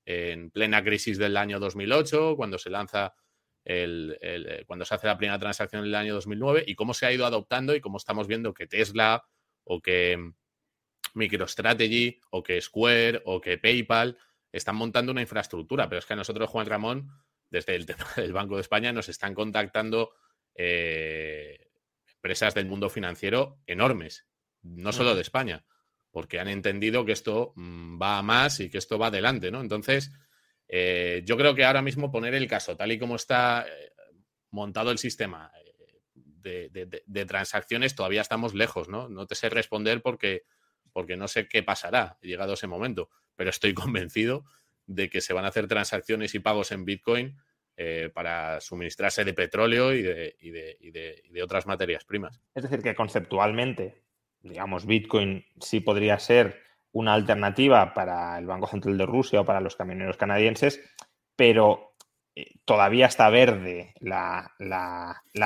en plena crisis del año 2008, cuando se lanza el, cuando se hace la primera transacción en el año 2009 y cómo se ha ido adoptando y cómo estamos viendo que Tesla o que MicroStrategy o que Square o que PayPal están montando una infraestructura, pero es que a nosotros, Juan Ramón, desde el tema del Banco de España, nos están contactando eh, empresas del mundo financiero enormes, no solo de España, porque han entendido que esto mm, va a más y que esto va adelante, ¿no? Entonces, eh, yo creo que ahora mismo poner el caso, tal y como está eh, montado el sistema de, de, transacciones, todavía estamos lejos, ¿no? No te sé responder porque porque no sé qué pasará llegado ese momento, pero estoy convencido de que se van a hacer transacciones y pagos en Bitcoin eh, para suministrarse de petróleo y de, otras materias primas. Es decir, que conceptualmente, digamos, Bitcoin sí podría ser una alternativa para el Banco Central de Rusia o para los camioneros canadienses, pero eh, todavía está verde la,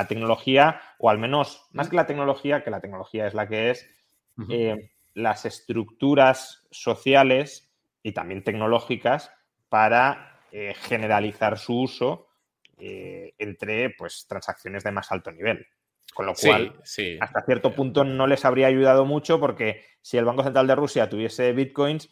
tecnología, o al menos, más que la tecnología, que la tecnología es la que es, las estructuras sociales y también tecnológicas para eh, generalizar su uso eh, entre pues, transacciones de más alto nivel. Con lo cual, hasta cierto punto no les habría ayudado mucho porque si el Banco Central de Rusia tuviese bitcoins,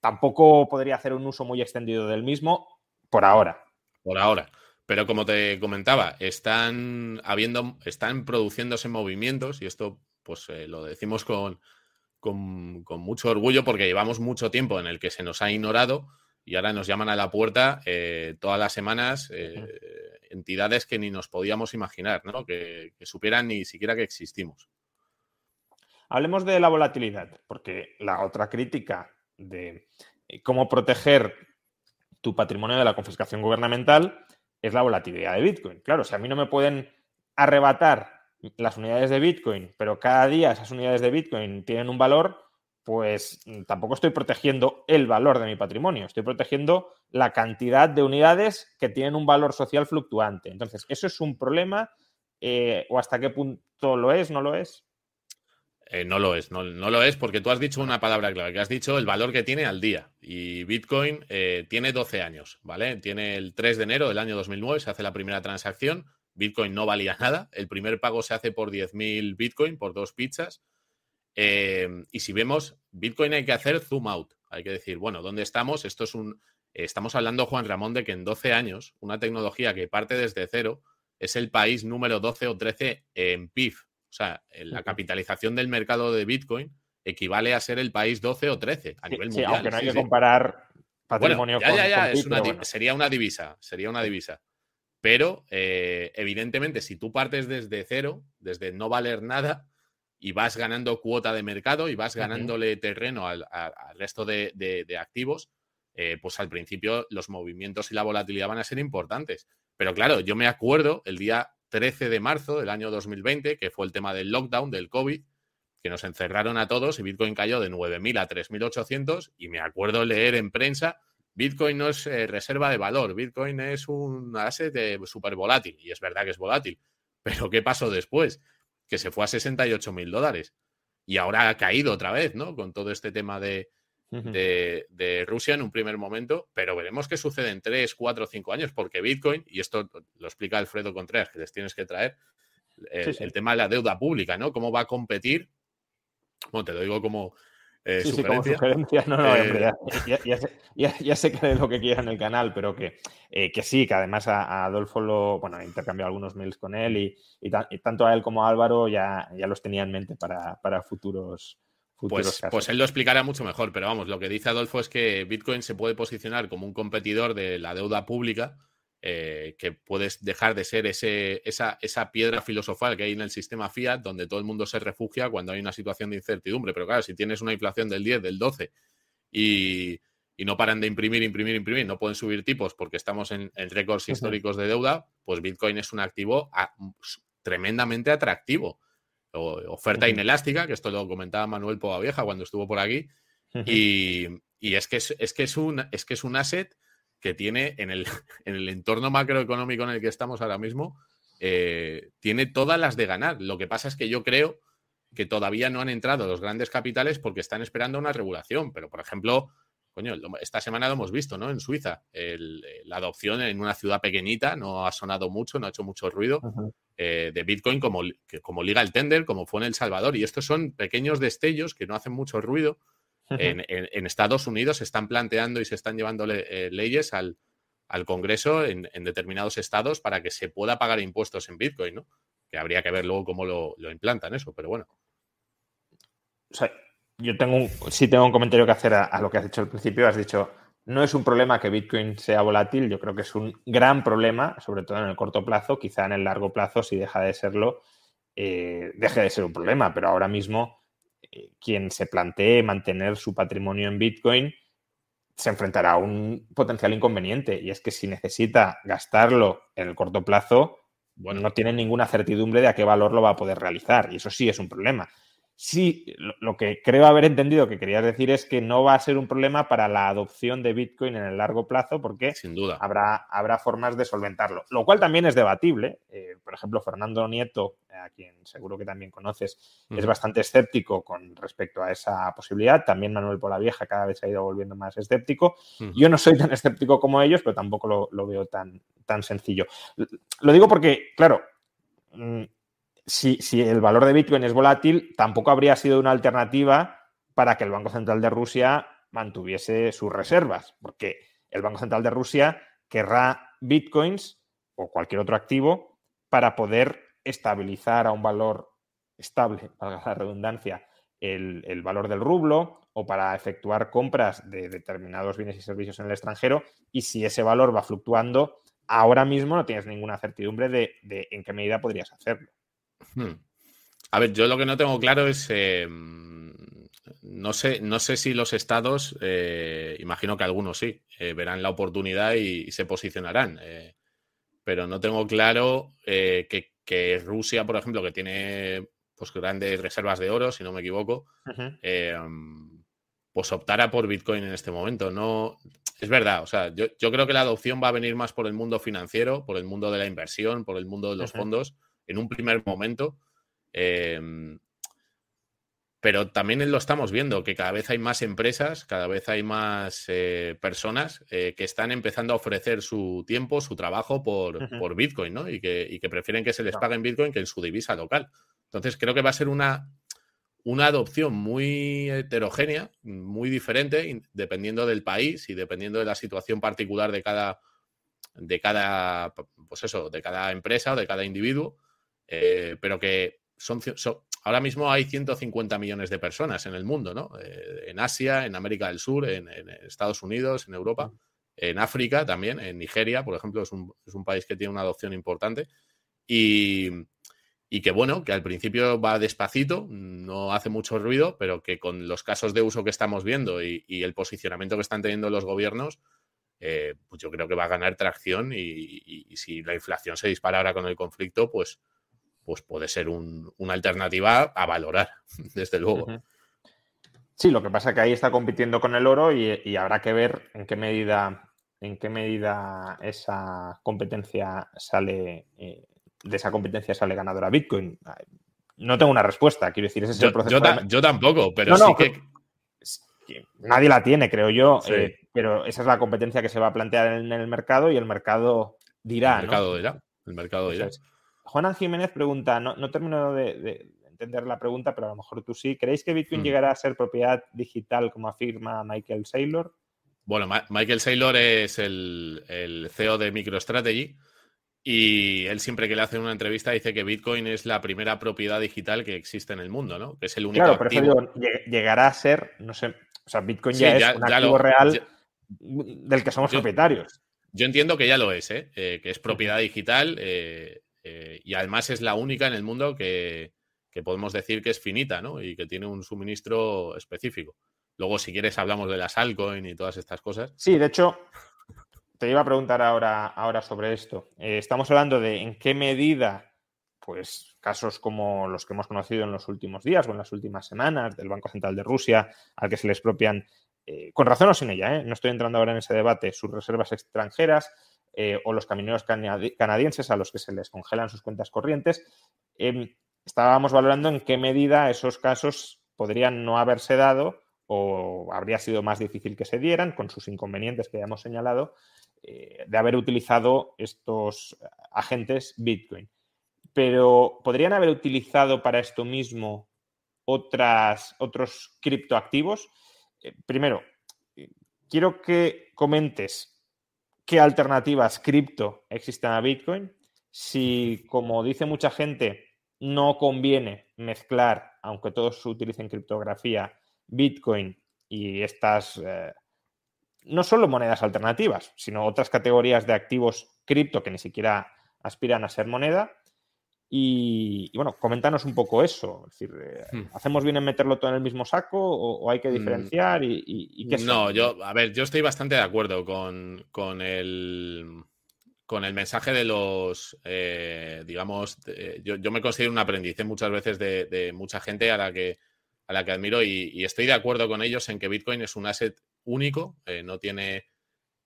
tampoco podría hacer un uso muy extendido del mismo por ahora. Por ahora. Pero como te comentaba, están habiendo, están produciéndose movimientos, y esto pues eh, lo decimos con, con, mucho orgullo porque llevamos mucho tiempo en el que se nos ha ignorado y ahora nos llaman a la puerta eh, todas las semanas eh, entidades que ni nos podíamos imaginar, ¿no? que, supieran ni siquiera que existimos. Hablemos de la volatilidad, porque la otra crítica de eh, cómo proteger tu patrimonio de la confiscación gubernamental es la volatilidad de Bitcoin. Claro, si a mí no me pueden arrebatar las unidades de Bitcoin, pero cada día esas unidades de Bitcoin tienen un valor, pues tampoco estoy protegiendo el valor de mi patrimonio, estoy protegiendo la cantidad de unidades que tienen un valor social fluctuante. Entonces, ¿eso es un problema eh, o hasta qué punto lo es, no lo es? Eh, no lo es, no, lo es porque tú has dicho una palabra clave, que has dicho el valor que tiene al día. Y Bitcoin eh, tiene 12 años, ¿vale? Tiene el 3 de enero del año 2009, se hace la primera transacción, Bitcoin no valía nada. El primer pago se hace por 10.000 Bitcoin, por dos pizzas. Eh, y si vemos, Bitcoin hay que hacer zoom out. Hay que decir, bueno, ¿dónde estamos? Esto es un. Estamos hablando, Juan Ramón, de que en 12 años, una tecnología que parte desde cero es el país número 12 o 13 en PIB. O sea, en la capitalización del mercado de Bitcoin equivale a ser el país 12 o 13 a nivel mundial. aunque no hay que comparar patrimonio ya, ya, ya, sería una divisa, sería una divisa. Pero, eh, evidentemente, si tú partes desde cero, desde no valer nada, y vas ganando cuota de mercado y vas ganándole terreno al, resto de, activos, eh, pues al principio los movimientos y la volatilidad van a ser importantes. Pero claro, yo me acuerdo el día 13 de marzo del año 2020, que fue el tema del lockdown, del COVID, que nos encerraron a todos y Bitcoin cayó de 9.000 a 3.800 y me acuerdo leer en prensa, Bitcoin no es eh, reserva de valor, Bitcoin es un asset súper volátil y es verdad que es volátil. Pero ¿qué pasó después? Que se fue a 68 mil dólares y ahora ha caído otra vez, ¿no? Con todo este tema de, de, Rusia en un primer momento, pero veremos qué sucede en 3, 4, 5 años, porque Bitcoin, y esto lo explica Alfredo Contreras, que les tienes que traer, el, tema de la deuda pública, ¿no? ¿Cómo va a competir? Bueno, te lo digo como eh, sí, como sugerencia. No, no, eh, ya, sé, que es lo que quiera en el canal, pero que, eh, que sí, que además a, Adolfo lo, bueno, he intercambiado algunos mails con él y, y, tanto a él como a Álvaro ya, ya los tenía en mente para, para futuros, pues, pues, él lo explicará mucho mejor, pero vamos, lo que dice Adolfo es que Bitcoin se puede posicionar como un competidor de la deuda pública, eh, que puedes dejar de ser ese, esa, esa, piedra filosofal que hay en el sistema fiat, donde todo el mundo se refugia cuando hay una situación de incertidumbre. Pero claro, si tienes una inflación del 10, del 12 y, no paran de imprimir, imprimir, imprimir, no pueden subir tipos porque estamos en, récords históricos de deuda, pues Bitcoin es un activo tremendamente atractivo oferta inelástica, que esto lo comentaba Manuel Vieja cuando estuvo por aquí. y, es, que es, que es, un, es que es un asset que tiene en el, en el entorno macroeconómico en el que estamos ahora mismo, eh, tiene todas las de ganar. Lo que pasa es que yo creo que todavía no han entrado los grandes capitales porque están esperando una regulación. Pero, por ejemplo, coño, esta semana lo hemos visto, ¿no? En Suiza, la adopción en una ciudad pequeñita no ha sonado mucho, no ha hecho mucho ruido. Eh, de Bitcoin como, como legal tender, como fue en El Salvador. Y estos son pequeños destellos que no hacen mucho ruido. En, Estados Unidos se están planteando y se están llevando eh, leyes al, Congreso en, determinados estados para que se pueda pagar impuestos en Bitcoin, ¿no? Que habría que ver luego cómo lo, implantan eso, pero bueno. yo tengo un, sí tengo un comentario que hacer a, lo que has dicho al principio. Has dicho, no es un problema que Bitcoin sea volátil, yo creo que es un gran problema, sobre todo en el corto plazo, quizá en el largo plazo, si deja de serlo, eh, deje de ser un problema, pero ahora mismo quien se plantee mantener su patrimonio en Bitcoin se enfrentará a un potencial inconveniente y es que si necesita gastarlo en el corto plazo, bueno, no tiene ninguna certidumbre de a qué valor lo va a poder realizar y eso sí es un problema. Sí, lo que creo haber entendido que querías decir es que no va a ser un problema para la adopción de Bitcoin en el largo plazo porque Sin duda. Habrá, habrá formas de solventarlo, lo cual también es debatible. Eh, por ejemplo, Fernando Nieto, a quien seguro que también conoces, es bastante escéptico con respecto a esa posibilidad. También Manuel Polavieja cada vez se ha ido volviendo más escéptico. Yo no soy tan escéptico como ellos, pero tampoco lo, lo veo tan, tan sencillo. Lo digo porque, claro, mm, si, el valor de Bitcoin es volátil, tampoco habría sido una alternativa para que el Banco Central de Rusia mantuviese sus reservas, porque el Banco Central de Rusia querrá Bitcoins o cualquier otro activo para poder estabilizar a un valor estable, valga la redundancia, el, el, valor del rublo o para efectuar compras de determinados bienes y servicios en el extranjero. Y si ese valor va fluctuando, ahora mismo no tienes ninguna certidumbre de, en qué medida podrías hacerlo. Hmm. A ver, yo lo que no tengo claro es. Eh, no, sé, no sé si los estados, eh, imagino que algunos sí, eh, verán la oportunidad y, se posicionarán. Pero no tengo claro que, Rusia, por ejemplo, que tiene pues, grandes reservas de oro, si no me equivoco, pues optara por Bitcoin en este momento. No, es verdad, o sea, yo, creo que la adopción va a venir más por el mundo financiero, por el mundo de la inversión, por el mundo de los fondos en un primer momento. Em, pero también lo estamos viendo, que cada vez hay más empresas, cada vez hay más eh, personas eh, que están empezando a ofrecer su tiempo, su trabajo por, por Bitcoin, ¿no? Y que, que, prefieren que se les pague en Bitcoin que en su divisa local. Entonces, creo que va a ser una, una adopción muy heterogénea, muy diferente, dependiendo del país y dependiendo de la situación particular de cada, de cada, pues eso, de cada empresa o de cada individuo. Eh, pero que son, ahora mismo hay 150 millones de personas en el mundo, ¿no? Eh, en Asia, en América del Sur, en, Estados Unidos, en Europa, en África también, en Nigeria, por ejemplo, es un, es un país que tiene una adopción importante. Y, y que bueno, que al principio va despacito, no hace mucho ruido, pero que con los casos de uso que estamos viendo y, el posicionamiento que están teniendo los gobiernos, eh, pues yo creo que va a ganar tracción y, si la inflación se dispara ahora con el conflicto, pues, pues puede ser una alternativa a valorar, desde luego. Sí, lo que pasa es que ahí está compitiendo con el oro y, habrá que ver en qué medida, en qué medida esa competencia sale eh, de esa competencia sale ganadora Bitcoin? No tengo una respuesta, quiero decir, ese es el proceso. Yo, tampoco, pero sí que... Nadie la tiene, creo yo, eh, pero esa es la competencia que se va a plantear en el mercado y el mercado dirá. El mercado dirá. El mercado dirá. Juan Jiménez pregunta, no, termino de, entender la pregunta, pero a lo mejor tú sí. ¿Creéis que Bitcoin hmm. llegará a ser propiedad digital, como afirma Michael Saylor? Bueno, Michael Saylor es el, el CEO de MicroStrategy y él siempre que le hace una entrevista dice que Bitcoin es la primera propiedad digital que existe en el mundo, ¿no? Que es el único. Claro, pero Eso llegará a ser, no sé, o sea, Bitcoin ya, es un activo real del que somos propietarios. Yo entiendo que ya lo es, ¿eh? eh que es propiedad digital eh, eh, y además es la única en el mundo que, que, podemos decir que es finita, ¿no? Y que tiene un suministro específico. Luego, si quieres, hablamos de las altcoin y todas estas cosas. Sí, de hecho, te iba a preguntar ahora, ahora sobre esto. Eh, estamos hablando de en qué medida, pues casos como los que hemos conocido en los últimos días o en las últimas semanas del Banco Central de Rusia, al que se le expropian, eh, con razón o sin ella, no estoy entrando ahora en ese debate, sus reservas extranjeras o los camineros canadienses a los que se les congelan sus cuentas corrientes. Em, estábamos valorando en qué medida esos casos podrían no haberse dado o habría sido más difícil que se dieran, con sus inconvenientes que ya hemos señalado, eh, de haber utilizado estos agentes Bitcoin. Pero ¿podrían haber utilizado para esto mismo otras, otros criptoactivos? Eh, primero, eh, quiero que comentes qué alternativas cripto existen a Bitcoin. Si, como dice mucha gente, no conviene mezclar, aunque todos utilicen criptografía, Bitcoin y estas no solo monedas alternativas, sino otras categorías de activos cripto que ni siquiera aspiran a ser moneda. Y, bueno, coméntanos un poco eso. Es decir, eh, hmm. ¿hacemos bien en meterlo todo en el mismo saco o, hay que mm. diferenciar? Y, qué no, yo, a ver, yo estoy bastante de acuerdo con, con el con el mensaje de los, eh, digamos, yo, me considero un aprendiz ¿eh? muchas veces de, mucha gente a la que, a la que admiro y, estoy de acuerdo con ellos en que Bitcoin es un asset único, eh, no tiene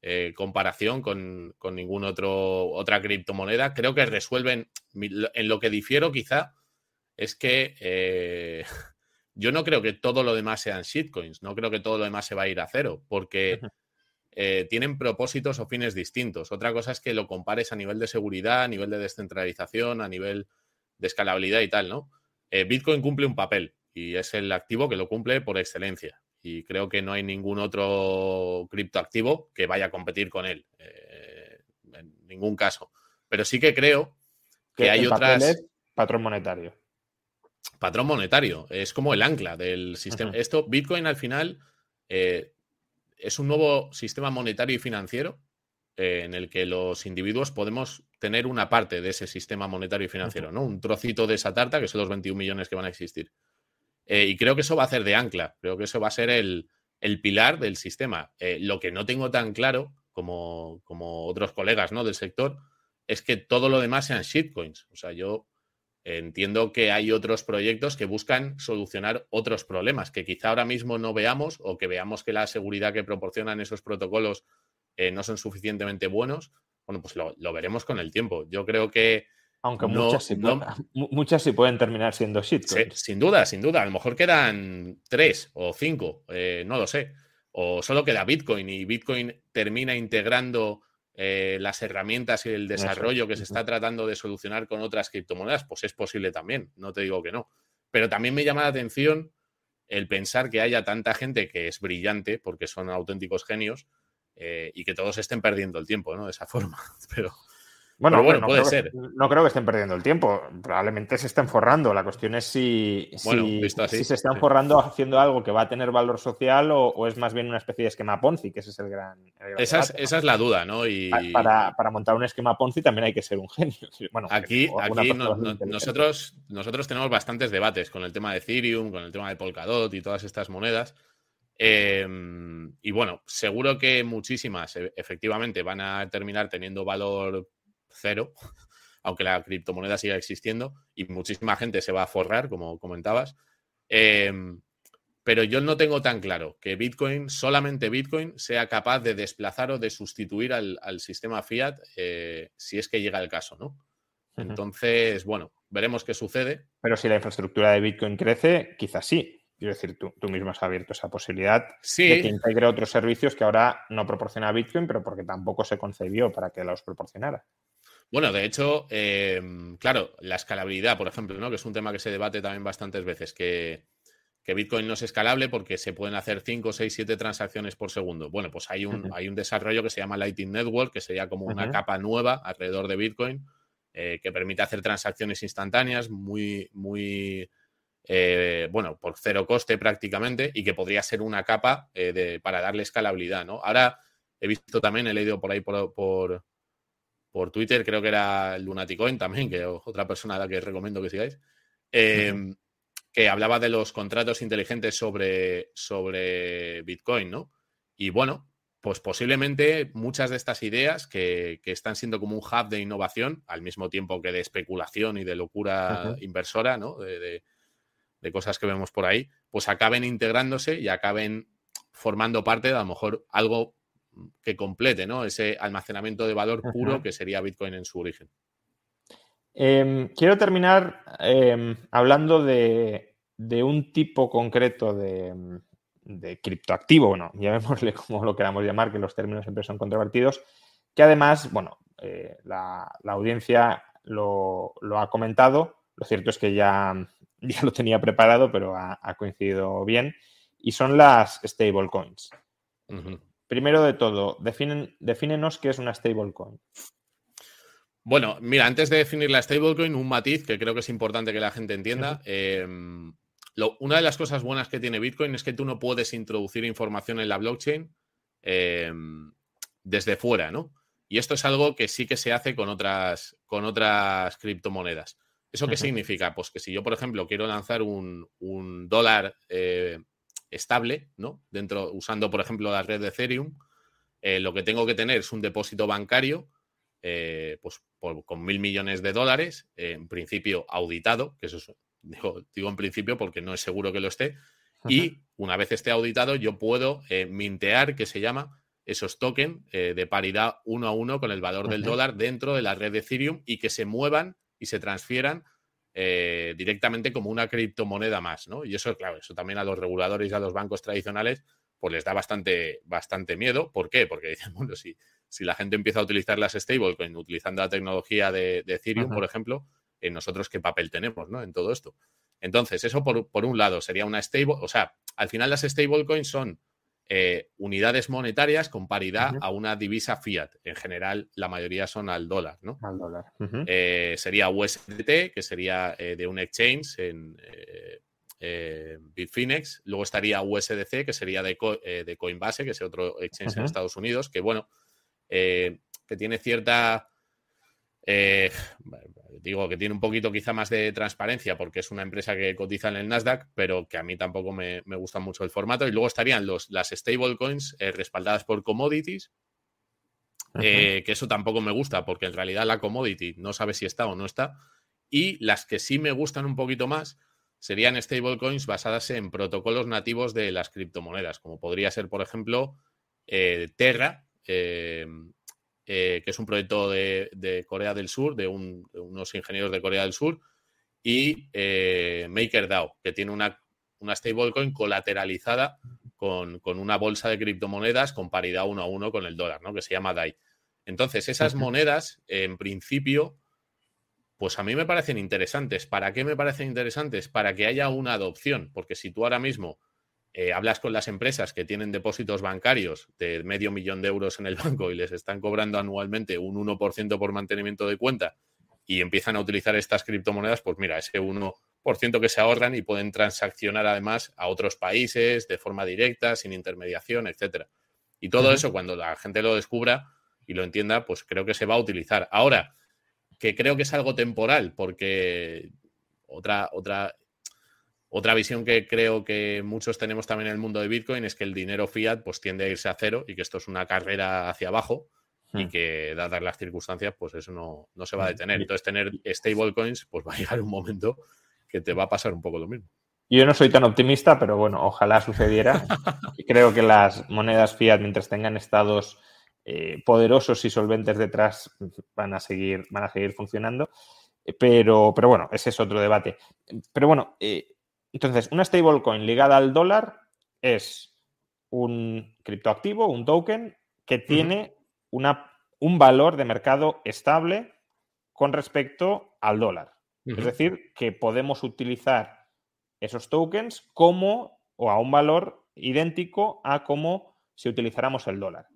eh, comparación con, con, ningún otro otra criptomoneda. Creo que resuelven, en lo que difiero quizá, es que eh, yo no creo que todo lo demás sean shitcoins, no creo que todo lo demás se va a ir a cero, porque tienen propósitos o fines distintos. Otra cosa es que lo compares a nivel de seguridad, a nivel de descentralización, a nivel de escalabilidad y tal, ¿no? Bitcoin cumple un papel y es el activo que lo cumple por excelencia y creo que no hay ningún otro criptoactivo que vaya a competir con él. Eh, en ningún caso. Pero sí que creo que, hay otras. patrón monetario. Patrón monetario. Es como el ancla del sistema. Esto, Bitcoin al final eh, es un nuevo sistema monetario y financiero eh, en el que los individuos podemos tener una parte de ese sistema monetario y financiero, ¿no? Un trocito de esa tarta, que son los 21 millones que van a existir. Eh, y creo que eso va a hacer de ancla, creo que eso va a ser el, pilar del sistema. Eh, lo que no tengo tan claro, como, como, otros colegas ¿no? del sector, es que todo lo demás sean shitcoins. O sea, yo entiendo que hay otros proyectos que buscan solucionar otros problemas que quizá ahora mismo no veamos o que veamos que la seguridad que proporcionan esos protocolos eh, no son suficientemente buenos. Bueno, pues lo veremos con el tiempo. Yo creo que aunque muchas, sí muchas sí pueden terminar siendo shitcoins. sin duda, sin duda. A lo mejor quedan tres o cinco, eh, no lo sé. O solo queda Bitcoin y Bitcoin termina integrando eh, las herramientas y el desarrollo que se está tratando de solucionar con otras criptomonedas, pues es posible también, no te digo que no. Pero también me llama la atención el pensar que haya tanta gente que es brillante, porque son auténticos genios, eh, y que todos estén perdiendo el tiempo, ¿no? De esa forma. Pero, Bueno, bueno, no puede creo ser. Que, no creo que estén perdiendo el tiempo. Probablemente se estén forrando. La cuestión es si, Bueno, si, visto así, si se están sí. forrando haciendo algo que va a tener valor social o, o es más bien una especie de esquema Ponzi, que ese es el gran. el gran Esa es, debate, ¿no? esa es la duda, ¿no? Y Pa- para, para montar un esquema Ponzi también hay que ser un genio. Bueno, aquí, aquí no- no- nosotros, nosotros tenemos bastantes debates con el tema de Ethereum, con el tema de Polkadot y todas estas monedas. Eh, y bueno, seguro que muchísimas e- efectivamente van a terminar teniendo valor cero, aunque la criptomoneda siga existiendo, y muchísima gente se va a forrar, como comentabas. Eh, pero yo no tengo tan claro que Bitcoin, solamente Bitcoin, sea capaz de desplazar o de sustituir al, al sistema fiat eh, si es que llega el caso, ¿no? Entonces, bueno, veremos qué sucede. Pero si la infraestructura de Bitcoin crece, quizás sí. Quiero decir, tú, tú mismo has abierto esa posibilidad Sí. de que integre otros servicios que ahora no proporciona Bitcoin, pero porque tampoco se concebió para que los proporcionara. Bueno, de hecho, eh, claro, la escalabilidad, por ejemplo, ¿no? que es un tema que se debate también bastantes veces, que, que Bitcoin no es escalable porque se pueden hacer 5, 6, 7 transacciones por segundo. Bueno, pues hay un, hay un desarrollo que se llama Lightning Network, que sería como una capa nueva alrededor de Bitcoin, eh, que permite hacer transacciones instantáneas muy, muy, eh, bueno, por cero coste prácticamente, y que podría ser una capa eh, de, para darle escalabilidad, ¿no? Ahora he visto también, he leído por ahí por, por, por Twitter, creo que era Lunaticoin también, que otra persona a la que recomiendo que sigáis, eh, que hablaba de los contratos inteligentes sobre, sobre Bitcoin, ¿no? Y bueno, pues posiblemente muchas de estas ideas que, que están siendo como un hub de innovación, al mismo tiempo que de especulación y de locura inversora, ¿no? De, de- de cosas que vemos por ahí, pues acaben integrándose y acaben formando parte de a lo mejor algo que complete, ¿no? Ese almacenamiento de valor puro que sería Bitcoin en su origen. Em, quiero terminar em, hablando de, de un tipo concreto de, em, de criptoactivo, bueno, llamémosle como lo queramos llamar, que los términos siempre son controvertidos, que además, bueno, eh, la, la audiencia lo, lo ha comentado, lo cierto es que ya, ya lo tenía preparado, pero ha, ha coincidido bien, y son las stablecoins. Ujú. Primero de todo, definen, defínenos qué es una stablecoin. Bueno, mira, antes de definir la stablecoin, un matiz que creo que es importante que la gente entienda. Eh, lo- una de las cosas buenas que tiene Bitcoin es que tú no puedes introducir información en la blockchain eh, desde fuera, ¿no? Y esto es algo que sí que se hace con otras, con otras criptomonedas. ¿Eso qué significa? Pues que si yo, por ejemplo, quiero lanzar un, un dólar eh, estable, ¿no? Dentro, usando, por ejemplo, la red de Ethereum, eh, lo que tengo que tener es un depósito bancario eh, pues por- con mil millones de dólares, eh, en principio auditado, que eso es, digo, digo en principio porque no es seguro que lo esté, y una vez esté auditado yo puedo mintear, que se llama, esos tokens de paridad uno a uno con el valor del dólar dentro de la red de Ethereum y que se muevan y se transfieran eh, directamente como una criptomoneda más, ¿no? Y eso, claro, eso también a los reguladores y a los bancos tradicionales pues les da bastante, bastante miedo. ¿Por qué? Porque dicen, bueno, si, si la gente empieza a utilizar las stablecoin utilizando la tecnología de, de Ethereum, por ejemplo, eh, nosotros qué papel tenemos ¿no? en todo esto. Entonces, eso por, por un lado sería una stable, o sea, al final las stablecoins son eh, unidades monetarias con paridad a una divisa fiat. En general, la mayoría son al dólar, ¿no? Al dólar. Eh, sería USDT, que sería eh, de un exchange en eh, eh, Bitfinex. Luego estaría USDC, que sería de, Co- eh, de Coinbase, que es otro exchange en. Estados Unidos, que bueno, eh, que tiene cierta. eh, digo que tiene un poquito quizá más de transparencia porque es una empresa que cotiza en el Nasdaq, pero que a mí tampoco me, me gusta mucho el formato. Y luego estarían los, las stablecoins eh, respaldadas por commodities, eh, que eso tampoco me gusta, porque en realidad la commodity no sabe si está o no está. Y las que sí me gustan un poquito más serían stablecoins basadas en protocolos nativos de las criptomonedas, como podría ser, por ejemplo, eh, Terra, eh, eh, que es un proyecto de, de Corea del Sur, de, un- de unos ingenieros de Corea del Sur, y eh, MakerDAO, que tiene una, una stablecoin colateralizada con, con una bolsa de criptomonedas con paridad uno a uno con el dólar, ¿no? que se llama DAI. Entonces, esas monedas, en principio, pues a mí me parecen interesantes. ¿Para qué me parecen interesantes? Para que haya una adopción, porque si tú ahora mismo eh, hablas con las empresas que tienen depósitos bancarios de medio millón de euros en el banco y les están cobrando anualmente un 1% por mantenimiento de cuenta y empiezan a utilizar estas criptomonedas, pues mira, ese 1% que se ahorran y pueden transaccionar además a otros países de forma directa, sin intermediación, etcétera. Y todo eso, cuando la gente lo descubra y lo entienda, pues creo que se va a utilizar. Ahora, que creo que es algo temporal, porque otra, otra otra visión que creo que muchos tenemos también en el mundo de Bitcoin es que el dinero fiat pues tiende a irse a cero y que esto es una carrera hacia abajo y hmm. que dadas las circunstancias pues eso no, no se va a hmm. detener. Entonces tener stablecoins pues va a llegar un momento que te va a pasar un poco lo mismo. Yo no soy tan optimista, pero bueno, ojalá sucediera. creo que las monedas fiat, mientras tengan estados eh, poderosos y solventes detrás, van a seguir, van a seguir funcionando. Pero, pero bueno, ese es otro debate. Pero bueno, eh, entonces, una stablecoin ligada al dólar es un criptoactivo, un token, que tiene una, un valor de mercado estable con respecto al dólar. Es decir, que podemos utilizar esos tokens como o a un valor idéntico a como si utilizáramos el dólar.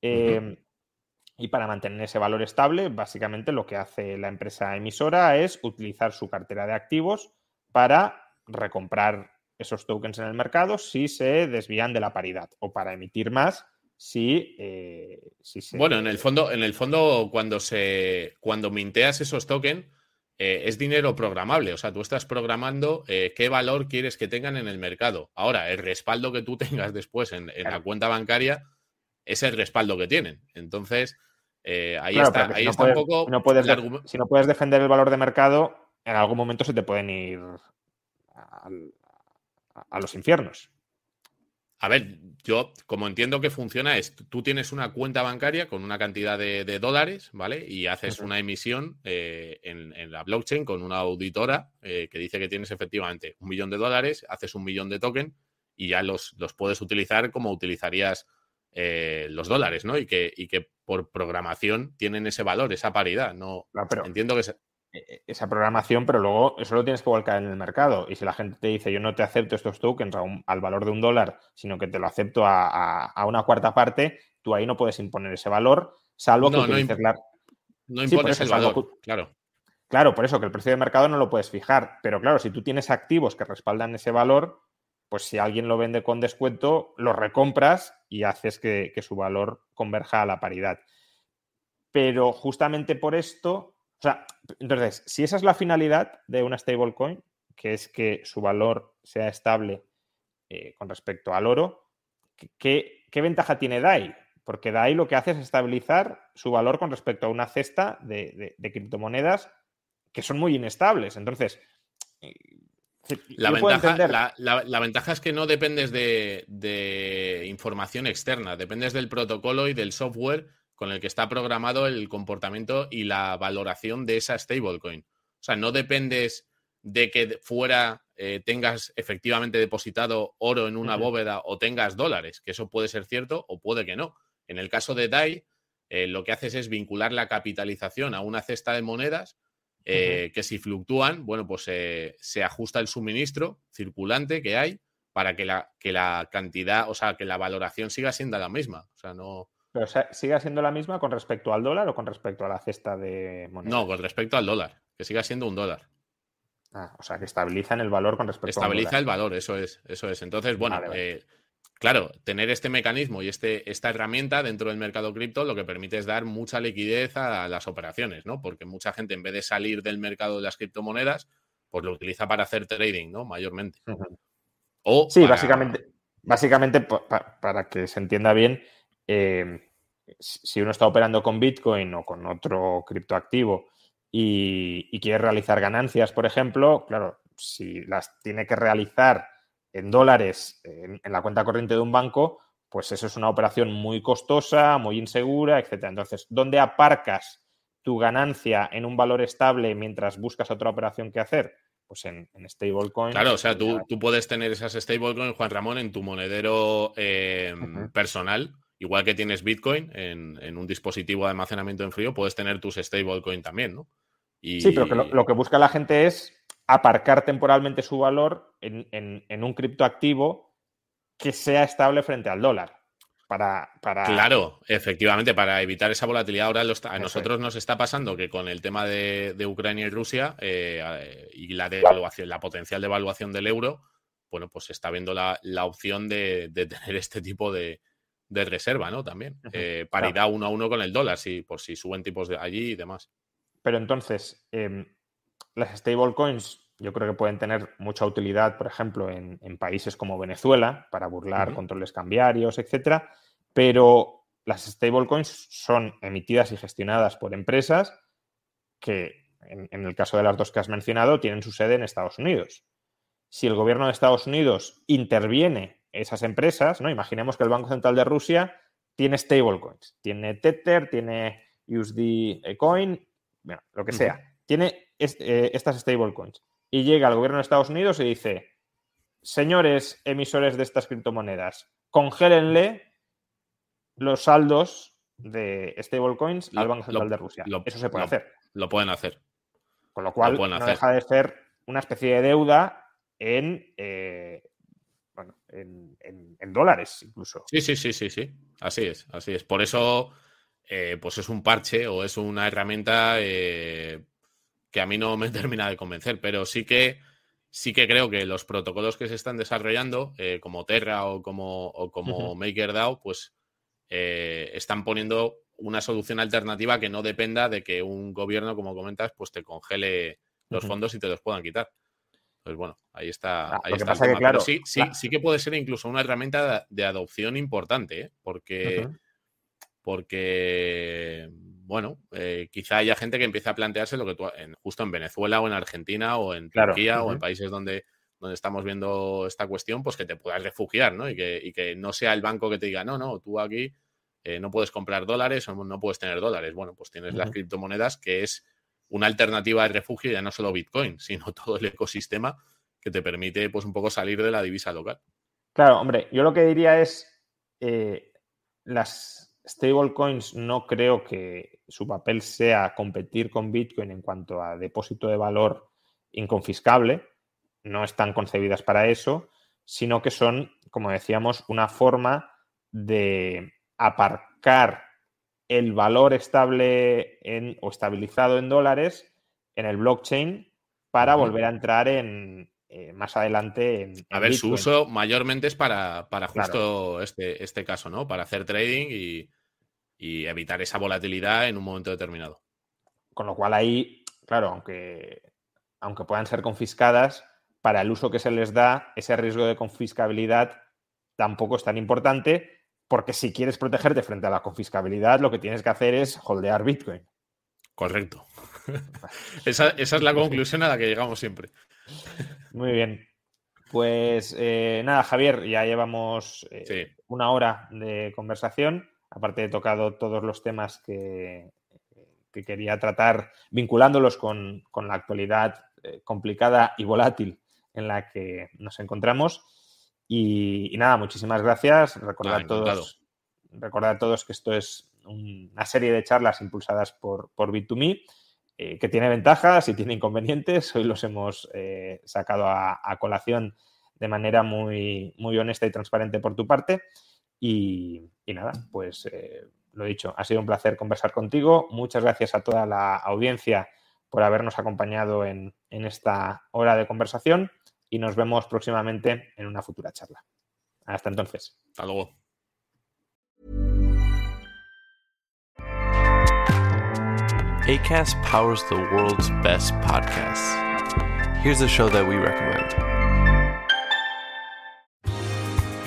Em, y para mantener ese valor estable, básicamente lo que hace la empresa emisora es utilizar su cartera de activos para recomprar esos tokens en el mercado si se desvían de la paridad o para emitir más si, eh, se... Bueno, en el fondo, en el fondo cuando, se, cuando minteas esos tokens eh, es dinero programable, o sea, tú estás programando eh, qué valor quieres que tengan en el mercado. Ahora, el respaldo que tú tengas después en, la cuenta bancaria es el respaldo que tienen. Entonces, ahí está, ahí está un poco... si no puedes defender el valor de mercado, en algún momento se te pueden ir a, los infiernos. A ver, yo como entiendo que funciona es, tú tienes una cuenta bancaria con una cantidad de, dólares, ¿vale? Y haces una emisión eh, en, la blockchain con una auditora eh, que dice que tienes efectivamente un millón de dólares, haces un millón de token y ya los, los puedes utilizar como utilizarías eh, los dólares, ¿no? Y que, y que por programación tienen ese valor, esa paridad. No, entiendo que... E, e, esa programación, pero luego eso lo tienes que volcar en el mercado. Y si la gente te dice, yo no te acepto estos tokens al valor de un dólar, sino que te lo acepto a, una cuarta parte, tú ahí no puedes imponer ese valor, salvo que utilices no, no impones el valor, claro. Claro, por eso que el precio de mercado no lo puedes fijar. Pero claro, si tú tienes activos que respaldan ese valor, pues si alguien lo vende con descuento, lo recompras y haces que su valor converja a la paridad. Pero justamente por esto o sea, entonces, si esa es la finalidad de una stablecoin, que es que su valor sea estable eh, con respecto al oro, ¿qué, ventaja tiene DAI? Porque DAI lo que hace es estabilizar su valor con respecto a una cesta de, criptomonedas que son muy inestables. Entonces, eh, la ventaja, es que no dependes de, información externa, dependes del protocolo y del software con el que está programado el comportamiento y la valoración de esa stablecoin. O sea, no dependes de que fuera eh, tengas efectivamente depositado oro en una bóveda o tengas dólares, que eso puede ser cierto o puede que no. En el caso de DAI, eh, lo que haces es vincular la capitalización a una cesta de monedas eh, que si fluctúan, bueno, pues se ajusta el suministro circulante que hay para que la, que la cantidad, o sea, que la valoración siga siendo la misma. O sea, no, pero siga siendo la misma con respecto al dólar o con respecto a la cesta de moneda. No, con respecto al dólar, que siga siendo un dólar. Ah, o sea, que estabilizan el valor con respecto Estabiliza al Estabiliza el valor, eso es, eso es. Entonces, bueno, eh, claro, tener este mecanismo y este, esta herramienta dentro del mercado cripto lo que permite es dar mucha liquidez a las operaciones, ¿no? Porque mucha gente, en vez de salir del mercado de las criptomonedas, pues lo utiliza para hacer trading, ¿no? Mayormente. o sí, básicamente, básicamente para que se entienda bien, Em, si uno está operando con Bitcoin o con otro criptoactivo y, quiere realizar ganancias, por ejemplo, claro, si las tiene que realizar en dólares en, la cuenta corriente de un banco, pues eso es una operación muy costosa, muy insegura, etc. Entonces, ¿dónde aparcas tu ganancia en un valor estable mientras buscas otra operación que hacer? Pues en, stablecoin. Claro, o sea, tú, puedes tener esas stablecoins, Juan Ramón, en tu monedero em, personal igual que tienes Bitcoin en, un dispositivo de almacenamiento en frío, puedes tener tus stablecoin también, ¿no? Sí, pero lo, que busca la gente es aparcar temporalmente su valor en, un criptoactivo que sea estable frente al dólar. Para, para... Claro, efectivamente, para evitar esa volatilidad. Ahora a nosotros nos está pasando que con el tema de, Ucrania y Rusia eh, y la devaluación, la potencial devaluación del euro, bueno, pues se está viendo la, opción de, tener este tipo de, reserva, ¿no? También. Eh, paridad uno a uno con el dólar, si, por si suben tipos de allí y demás. Pero entonces, em, las stablecoins yo creo que pueden tener mucha utilidad, por ejemplo, en, países como Venezuela, para burlar controles cambiarios, etcétera, pero las stablecoins son emitidas y gestionadas por empresas que, en, el caso de las dos que has mencionado, tienen su sede en Estados Unidos. Si el gobierno de Estados Unidos interviene esas empresas, ¿no? Imaginemos que el Banco Central de Rusia tiene stablecoins, tiene Tether, tiene USD Coin, bueno, lo que sea, tiene eh, estas stablecoins y llega al gobierno de Estados Unidos y dice, señores emisores de estas criptomonedas, congélenle los saldos de stablecoins al Banco Central de Rusia. Eso se puede hacer. Lo pueden hacer. Con lo cual, no deja de ser una especie de deuda en, eh, en, dólares incluso. Sí, sí, sí, sí, sí. Así es, así es. Por eso, eh, pues es un parche o es una herramienta eh, que a mí no me termina de convencer, pero sí que sí que creo que los protocolos que se están desarrollando, eh, como Terra o como, o como MakerDAO, pues eh, están poniendo una solución alternativa que no dependa de que un gobierno, como comentas, pues te congele los fondos y te los puedan quitar. Pues bueno, ahí está. Ah, ahí está Pero sí, sí, sí que puede ser incluso una herramienta de, adopción importante, ¿eh? porque, porque bueno, eh, quizá haya gente que empiece a plantearse lo que tú, en, justo en Venezuela o en Argentina o en Turquía o en países donde, donde estamos viendo esta cuestión, pues que te puedas refugiar, ¿no? Y que, no sea el banco que te diga, no, no, tú aquí eh, no puedes comprar dólares o no puedes tener dólares. Bueno, pues tienes las criptomonedas que es una alternativa de refugio, ya no solo Bitcoin, sino todo el ecosistema que te permite, pues, un poco salir de la divisa local. Claro, hombre, yo lo que diría es eh, las stablecoins no creo que su papel sea competir con Bitcoin en cuanto a depósito de valor inconfiscable, no están concebidas para eso, sino que son, como decíamos, una forma de aparcar el valor estable en, o estabilizado en dólares en el blockchain para volver a entrar en, eh, más adelante en, A ver, su uso mayormente es para, para justo este, este caso, ¿no? Para hacer trading y, evitar esa volatilidad en un momento determinado. Con lo cual ahí, claro, aunque, aunque puedan ser confiscadas, para el uso que se les da, ese riesgo de confiscabilidad tampoco es tan importante, porque si quieres protegerte frente a la confiscabilidad, lo que tienes que hacer es holdear Bitcoin. Correcto. esa, esa, es la conclusión a la que llegamos siempre. Muy bien. Pues eh, nada, Javier, ya llevamos eh, una hora de conversación. Aparte he tocado todos los temas que, que quería tratar vinculándolos con, la actualidad eh, complicada y volátil en la que nos encontramos. Y, nada, muchísimas gracias. Recordad, todos, recordad a todos que esto es una serie de charlas impulsadas por, por Bit2Me eh, que tiene ventajas y tiene inconvenientes. Hoy los hemos eh, sacado a, colación de manera muy, muy honesta y transparente por tu parte. Y, nada, pues eh, lo dicho, ha sido un placer conversar contigo. Muchas gracias a toda la audiencia por habernos acompañado en, en esta hora de conversación y nos vemos próximamente en una futura charla. Hasta entonces. Hasta luego. ACAST powers the world's best podcasts. Here's a show that we recommend.